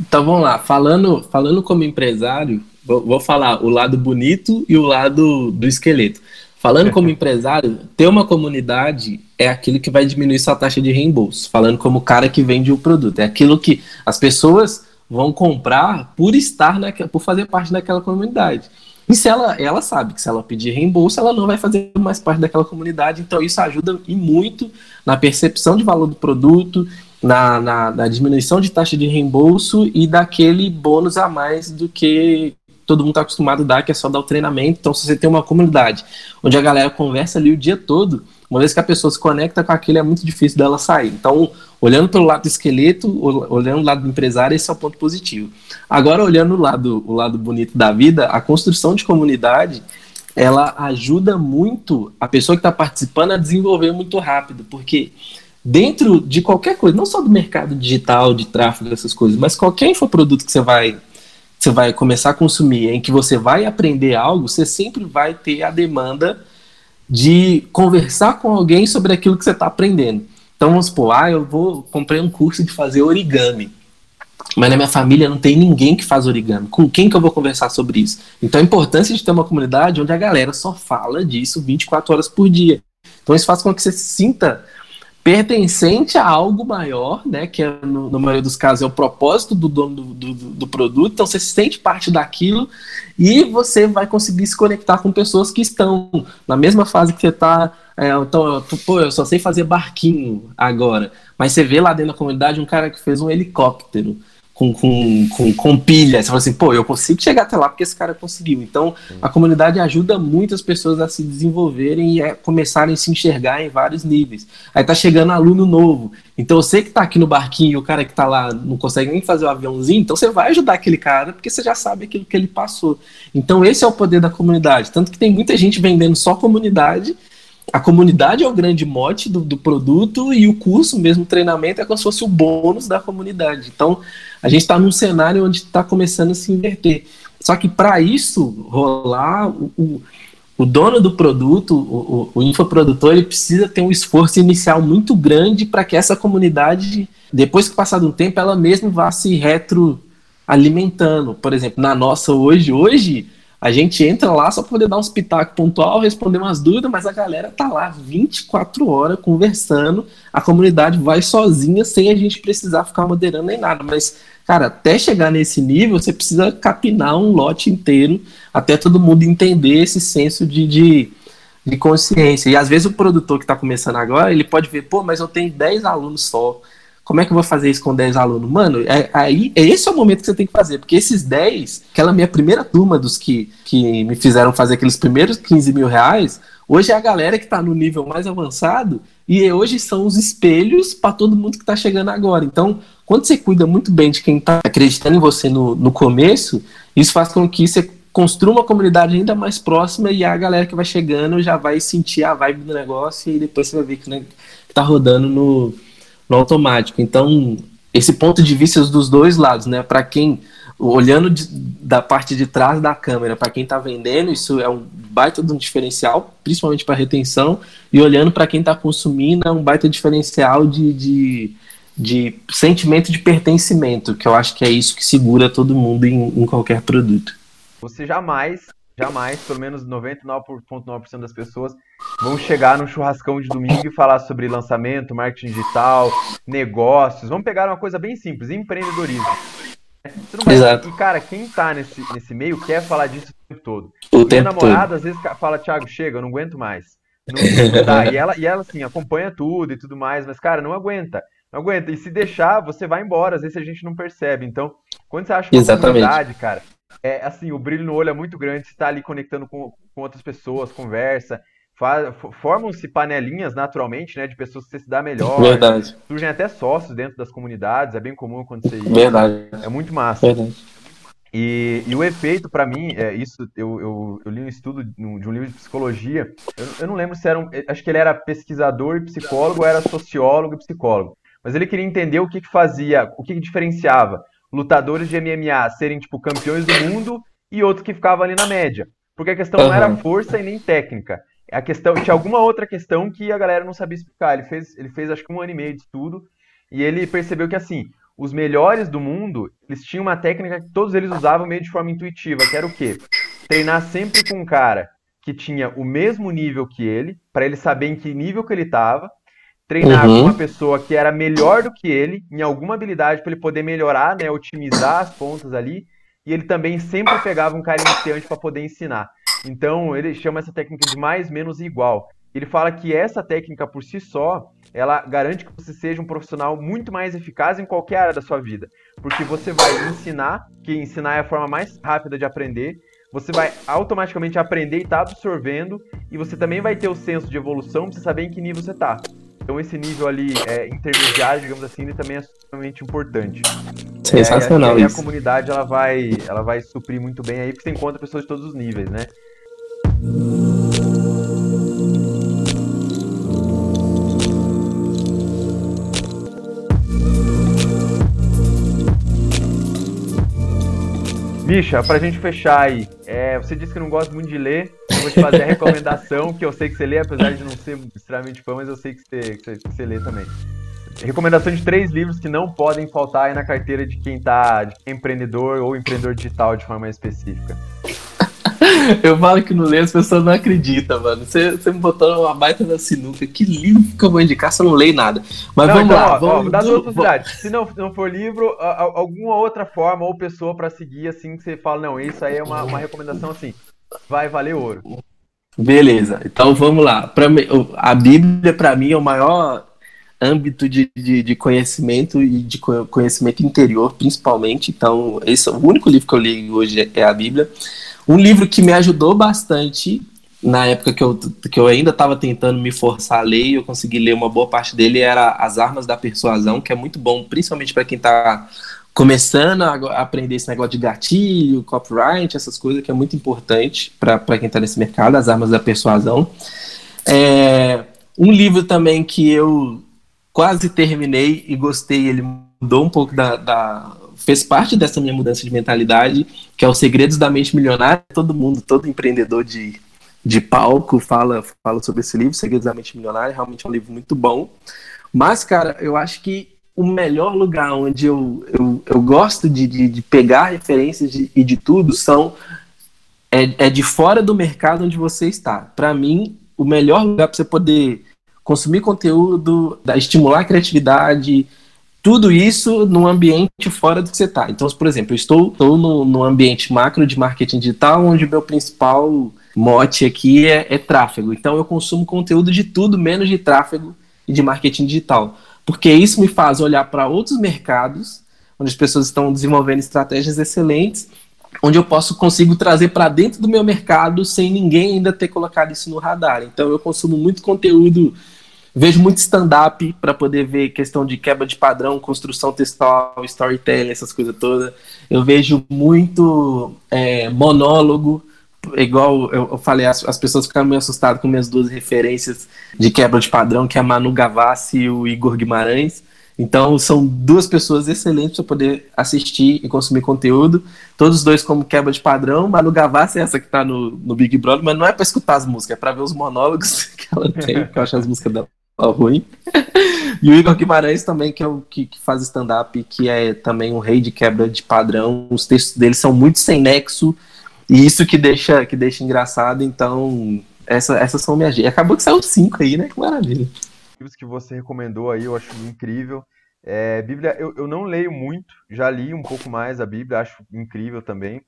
Speaker 3: Então vamos lá, falando, falando como empresário, vou, vou falar o lado bonito e o lado do esqueleto. Falando como [laughs] empresário, ter uma comunidade é aquilo que vai diminuir sua taxa de reembolso. Falando como cara que vende o produto, é aquilo que as pessoas vão comprar por estar naquela, por fazer parte daquela comunidade. E se ela, ela sabe que se ela pedir reembolso, ela não vai fazer mais parte daquela comunidade. Então isso ajuda e muito na percepção de valor do produto, na, na, na diminuição de taxa de reembolso e daquele bônus a mais do que todo mundo está acostumado a dar, que é só dar o treinamento. Então, se você tem uma comunidade onde a galera conversa ali o dia todo, uma vez que a pessoa se conecta com aquilo, é muito difícil dela sair. Então, olhando pelo lado do esqueleto, olhando o lado do empresário, esse é o ponto positivo. Agora, olhando o lado, o lado bonito da vida, a construção de comunidade, ela ajuda muito a pessoa que está participando a desenvolver muito rápido, porque dentro de qualquer coisa, não só do mercado digital, de tráfego, essas coisas, mas qualquer infoproduto que você vai você vai começar a consumir, em que você vai aprender algo, você sempre vai ter a demanda de conversar com alguém sobre aquilo que você está aprendendo. Então vamos supor, ah, eu vou comprei um curso de fazer origami. Mas na minha família não tem ninguém que faz origami. Com quem que eu vou conversar sobre isso? Então a importância de ter uma comunidade onde a galera só fala disso 24 horas por dia. Então isso faz com que você se sinta pertencente a algo maior, né? Que é, no, na maioria dos casos é o propósito do dono do, do, do, produto. Então você se sente parte daquilo e você vai conseguir se conectar com pessoas que estão na mesma fase que você está. É, então, pô, eu só sei fazer barquinho agora. Mas você vê lá dentro da comunidade um cara que fez um helicóptero com, com, com, com pilha. Você fala assim, pô, eu consigo chegar até lá porque esse cara conseguiu. Então, a comunidade ajuda muitas pessoas a se desenvolverem e a começarem a se enxergar em vários níveis. Aí tá chegando aluno novo. Então, você que tá aqui no barquinho, o cara que tá lá não consegue nem fazer o aviãozinho, então você vai ajudar aquele cara porque você já sabe aquilo que ele passou. Então, esse é o poder da comunidade. Tanto que tem muita gente vendendo só comunidade a comunidade é o grande mote do, do, produto e o curso, mesmo o treinamento, é como se fosse o bônus da comunidade. Então, a gente está num cenário onde está começando a se inverter. Só que para isso rolar, o, o, o, dono do produto, o, o, infoprodutor, ele precisa ter um esforço inicial muito grande para que essa comunidade, depois que passar um tempo, ela mesma vá se retroalimentando. Por exemplo, na nossa hoje, hoje a gente entra lá só para poder dar uns pitacos pontual, responder umas dúvidas, mas a galera tá lá 24 horas conversando, a comunidade vai sozinha sem a gente precisar ficar moderando nem nada. Mas, cara, até chegar nesse nível, você precisa capinar um lote inteiro até todo mundo entender esse senso de, de, de consciência. E às vezes o produtor que está começando agora, ele pode ver, pô, mas eu tenho 10 alunos só como é que eu vou fazer isso com 10 alunos? Mano, é, aí, é esse é o momento que você tem que fazer, porque esses 10, aquela minha primeira turma dos que, que me fizeram fazer aqueles primeiros 15 mil reais, hoje é a galera que está no nível mais avançado e hoje são os espelhos para todo mundo que está chegando agora. Então, quando você cuida muito bem de quem está acreditando em você no, no começo, isso faz com que você construa uma comunidade ainda mais próxima e a galera que vai chegando já vai sentir a vibe do negócio e depois você vai ver que, né, tá rodando no no automático. Então, esse ponto de vista dos dois lados, né? Para quem olhando de, da parte de trás da câmera, para quem está vendendo, isso é um baita de um diferencial, principalmente para retenção, e olhando para quem está consumindo, é um baita diferencial de, de, de sentimento de pertencimento, que eu acho que é isso que segura todo mundo em, em qualquer produto.
Speaker 2: Você jamais, jamais, pelo menos 99,9% das pessoas vão chegar no churrascão de domingo e falar sobre lançamento, marketing digital, negócios. Vamos pegar uma coisa bem simples, empreendedorismo. Vai... Exato. E, cara, quem tá nesse, nesse meio quer falar disso o tempo todo. O Minha tempo namorada todo. às vezes fala, Thiago, chega, eu não aguento mais. Não. E ela, e ela, assim, acompanha tudo e tudo mais, mas, cara, não aguenta. Não aguenta. E se deixar, você vai embora. Às vezes a gente não percebe. Então, quando você acha uma Exatamente. cara, é assim, o brilho no olho é muito grande. Você tá ali conectando com, com outras pessoas, conversa. Formam-se panelinhas naturalmente, né? De pessoas que você se dá melhor.
Speaker 3: Verdade.
Speaker 2: Surgem até sócios dentro das comunidades. É bem comum acontecer isso.
Speaker 3: Verdade.
Speaker 2: É muito massa. Verdade. E, e, o efeito, para mim, é isso. Eu, eu, eu, li um estudo de um livro de psicologia. Eu, eu, não lembro se era um. Acho que ele era pesquisador e psicólogo, ou era sociólogo e psicólogo. Mas ele queria entender o que, que fazia, o que, que diferenciava lutadores de MMA serem, tipo, campeões do mundo e outros que ficavam ali na média. Porque a questão uhum. não era força e nem técnica. A questão, tinha alguma outra questão que a galera não sabia explicar. Ele fez, ele fez acho que um ano e meio de estudo e ele percebeu que assim, os melhores do mundo, eles tinham uma técnica que todos eles usavam meio de forma intuitiva, que era o quê? Treinar sempre com um cara que tinha o mesmo nível que ele, para ele saber em que nível que ele estava, treinar uhum. com uma pessoa que era melhor do que ele em alguma habilidade para ele poder melhorar, né, otimizar as pontas ali, e ele também sempre pegava um cara iniciante para poder ensinar. Então, ele chama essa técnica de mais menos igual. Ele fala que essa técnica por si só, ela garante que você seja um profissional muito mais eficaz em qualquer área da sua vida, porque você vai ensinar, que ensinar é a forma mais rápida de aprender, você vai automaticamente aprender e tá absorvendo, e você também vai ter o senso de evolução para você saber em que nível você está. Então esse nível ali é, intermediário, digamos assim, ele também é extremamente importante.
Speaker 3: Sensacional
Speaker 2: é,
Speaker 3: isso.
Speaker 2: a comunidade ela vai, ela vai suprir muito bem aí, porque você encontra pessoas de todos os níveis, né? Misha, pra gente fechar aí, é, você disse que não gosta muito de ler, eu vou te fazer a recomendação, que eu sei que você lê, apesar de não ser extremamente fã, mas eu sei que você, que você, que você lê também. Recomendação de três livros que não podem faltar aí na carteira de quem tá de quem é empreendedor ou empreendedor digital de forma específica. [laughs]
Speaker 3: Eu falo que não leio, as pessoas não acreditam, mano. Você, você me botou uma baita da sinuca. Que livro que eu vou indicar se eu não leio nada? Mas não, vamos então, lá. Ó, vamos, ó,
Speaker 2: dá duas possibilidades. Se não, não for livro, alguma outra forma ou pessoa para seguir, assim, que você fala, não, isso aí é uma, uma recomendação assim. Vai valer ouro.
Speaker 3: Beleza, então vamos lá. Pra, a Bíblia, para mim, é o maior âmbito de, de, de, conhecimento e de conhecimento interior, principalmente. Então, esse é o único livro que eu li hoje é a Bíblia. Um livro que me ajudou bastante na época que eu, que eu ainda estava tentando me forçar a ler, eu consegui ler uma boa parte dele, era As Armas da Persuasão, que é muito bom, principalmente para quem está começando a aprender esse negócio de gatilho, copyright, essas coisas, que é muito importante para quem está nesse mercado, As Armas da Persuasão. É, um livro também que eu quase terminei e gostei, ele mudou um pouco da, da fez parte dessa minha mudança de mentalidade, que é o Segredos da Mente Milionária. Todo mundo, todo empreendedor de, de palco fala, fala sobre esse livro, Segredos da Mente Milionária. Realmente é um livro muito bom. Mas, cara, eu acho que o melhor lugar onde eu, eu, eu gosto de, de, de pegar referências de, e de tudo são é, é de fora do mercado onde você está. Para mim, o melhor lugar para você poder consumir conteúdo, estimular a criatividade, tudo isso num ambiente fora do que você está. Então, por exemplo, eu estou, estou no, no, ambiente macro de marketing digital, onde o meu principal mote aqui é, é, tráfego. Então, eu consumo conteúdo de tudo, menos de tráfego e de marketing digital. Porque isso me faz olhar para outros mercados, onde as pessoas estão desenvolvendo estratégias excelentes, onde eu posso consigo trazer para dentro do meu mercado sem ninguém ainda ter colocado isso no radar. Então, eu consumo muito conteúdo Vejo muito stand-up para poder ver questão de quebra de padrão, construção textual, storytelling, essas coisas todas. Eu vejo muito é, monólogo, igual eu, falei, as, as, pessoas ficaram meio assustadas com minhas duas referências de quebra de padrão, que é a Manu Gavassi e o Igor Guimarães. Então, são duas pessoas excelentes para poder assistir e consumir conteúdo. Todos dois como quebra de padrão. Manu Gavassi é essa que está no, no Big Brother, mas não é para escutar as músicas, é para ver os monólogos [laughs] que ela tem, que eu acho as músicas dela ruim. E o Igor Guimarães também, que é o que, que faz stand-up, que é também um rei de quebra de padrão. Os textos dele são muito sem nexo, e isso que deixa, que deixa engraçado. Então, essa, essas são minhas. Acabou que saiu cinco aí, né? Que maravilha.
Speaker 2: Livros que você recomendou aí, eu acho incrível. É, Bíblia, eu, eu não leio muito, já li um pouco mais a Bíblia, acho incrível também.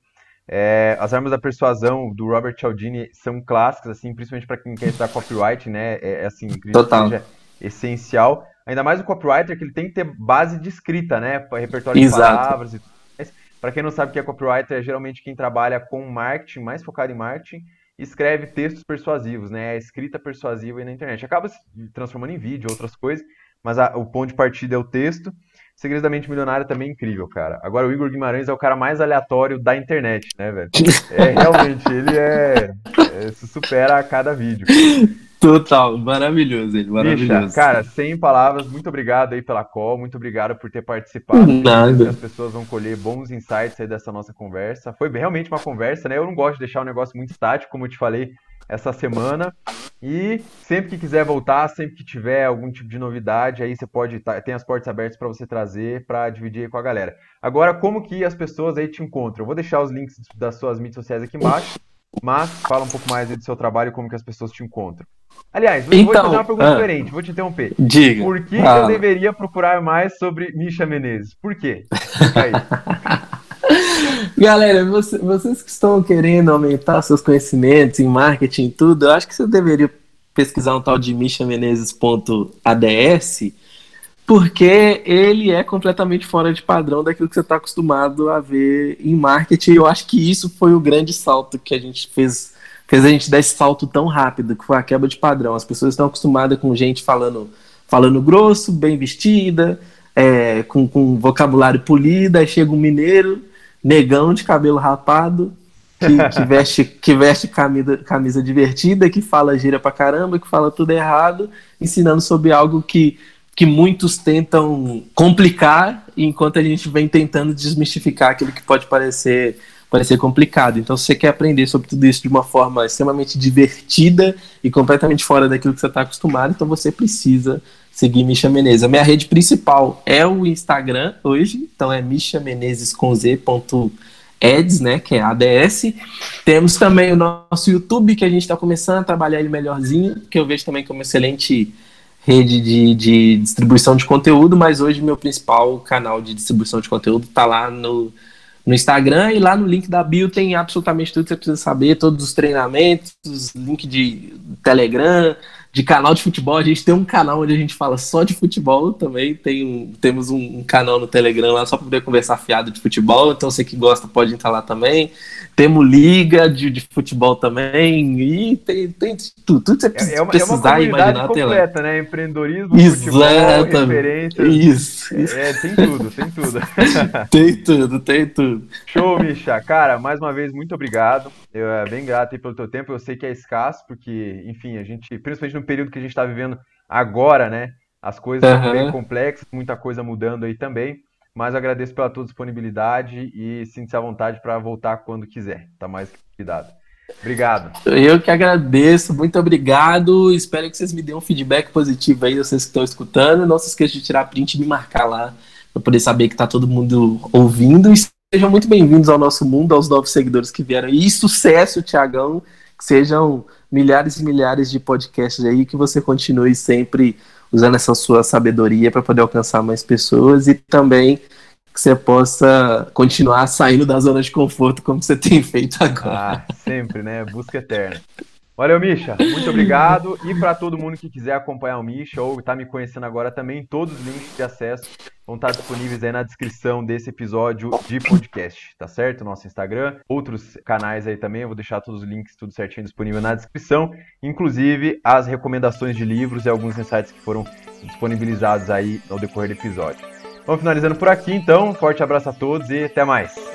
Speaker 2: É, as Armas da Persuasão, do Robert Cialdini, são clássicas, assim, principalmente para quem quer estudar copyright, né? É, é assim,
Speaker 3: Total.
Speaker 2: seja essencial. Ainda mais o copywriter, que ele tem que ter base de escrita, né? Repertório
Speaker 3: Exato.
Speaker 2: de palavras e tudo mais. Para quem não sabe o que é copywriter, é geralmente quem trabalha com marketing, mais focado em marketing, escreve textos persuasivos, né? A escrita persuasiva aí na internet. Acaba se transformando em vídeo, outras coisas, mas a, o ponto de partida é o texto. Segredos da Mente Milionária também é incrível, cara. Agora o Igor Guimarães é o cara mais aleatório da internet, né, velho? [laughs] É, realmente, ele é, é, se supera a cada vídeo.
Speaker 3: Total, maravilhoso ele, maravilhoso.
Speaker 2: Bicha, cara, sem palavras, muito obrigado aí pela call, muito obrigado por ter participado.
Speaker 3: Nada.
Speaker 2: As pessoas vão colher bons insights aí dessa nossa conversa. Foi realmente uma conversa, né? Eu não gosto de deixar o negócio muito estático, como eu te falei essa semana. E sempre que quiser voltar, sempre que tiver algum tipo de novidade, aí você pode tá, tem as portas abertas para você trazer para dividir com a galera. Agora, como que as pessoas aí te encontram? Eu vou deixar os links das suas mídias sociais aqui embaixo, mas fala um pouco mais aí do seu trabalho e como que as pessoas te encontram. Aliás, então, vou te fazer uma pergunta ah, diferente, vou te interromper.
Speaker 3: Diga.
Speaker 2: Por que ah. eu deveria procurar mais sobre Misha Menezes? Por quê? Fica aí. [laughs]
Speaker 3: Galera, você, vocês que estão querendo aumentar seus conhecimentos em marketing e tudo, eu acho que você deveria pesquisar um tal de michamenezes.ads, porque ele é completamente fora de padrão daquilo que você está acostumado a ver em marketing. Eu acho que isso foi o grande salto que a gente fez, fez a gente dar esse salto tão rápido, que foi a quebra de padrão. As pessoas estão acostumadas com gente falando, falando grosso, bem vestida, é, com, com vocabulário polido, aí chega um mineiro negão de cabelo rapado, que, [laughs] que veste, que veste camisa, camisa divertida, que fala gira pra caramba, que fala tudo errado, ensinando sobre algo que, que muitos tentam complicar, enquanto a gente vem tentando desmistificar aquilo que pode parecer parecer complicado. Então, se você quer aprender sobre tudo isso de uma forma extremamente divertida e completamente fora daquilo que você está acostumado, então você precisa seguir Misha Menezes. A minha rede principal é o Instagram hoje, então é Misha Menezes com Z. Ads, né, que é ADS. Temos também o nosso YouTube, que a gente está começando a trabalhar ele melhorzinho, que eu vejo também como excelente rede de, de distribuição de conteúdo, mas hoje meu principal canal de distribuição de conteúdo está lá no, no Instagram e lá no link da bio tem absolutamente tudo que você precisa saber, todos os treinamentos, link de Telegram, de canal de futebol. A gente tem um canal onde a gente fala só de futebol também. Tem um, temos um, um, canal no Telegram lá só para poder conversar fiado de futebol. Então você que gosta pode entrar lá também. Temos liga de, de futebol também. E tem, tem tudo, tudo que você precisa, é, é uma, precisar é uma imaginar.
Speaker 2: completa, né? Empreendedorismo,
Speaker 3: Exatamente. futebol, referência. Isso,
Speaker 2: isso. É, tem tudo, tem tudo. [laughs]
Speaker 3: tem tudo, tem tudo.
Speaker 2: Show, Misha. Cara, mais uma vez, muito obrigado. Eu é bem grato pelo teu tempo. Eu sei que é escasso, porque, enfim, a gente, principalmente no período que a gente está vivendo agora, né? As coisas uhum. são bem complexas, muita coisa mudando aí também. Mas agradeço pela tua disponibilidade e sinta-se à vontade para voltar quando quiser. Tá mais que convidado. Obrigado.
Speaker 3: Eu que agradeço, muito obrigado. Espero que vocês me dêem um feedback positivo aí, vocês que estão escutando. Não se esqueça de tirar print e me marcar lá, para poder saber que tá todo mundo ouvindo. E sejam muito bem-vindos ao nosso mundo, aos novos seguidores que vieram. E sucesso, Tiagão. Que sejam milhares e milhares de podcasts aí, que você continue sempre usando essa sua sabedoria para poder alcançar mais pessoas e também que você possa continuar saindo da zona de conforto como você tem feito agora.
Speaker 2: Ah, sempre, né? Busca eterna. Valeu, Misha. Muito obrigado. E para todo mundo que quiser acompanhar o Misha ou está me conhecendo agora também, todos os links de acesso vão estar disponíveis aí na descrição desse episódio de podcast, tá certo? Nosso Instagram, outros canais aí também, eu vou deixar todos os links, tudo certinho disponível na descrição, inclusive as recomendações de livros e alguns insights que foram disponibilizados aí ao decorrer do episódio. Vamos finalizando por aqui, então. Forte abraço a todos e até mais.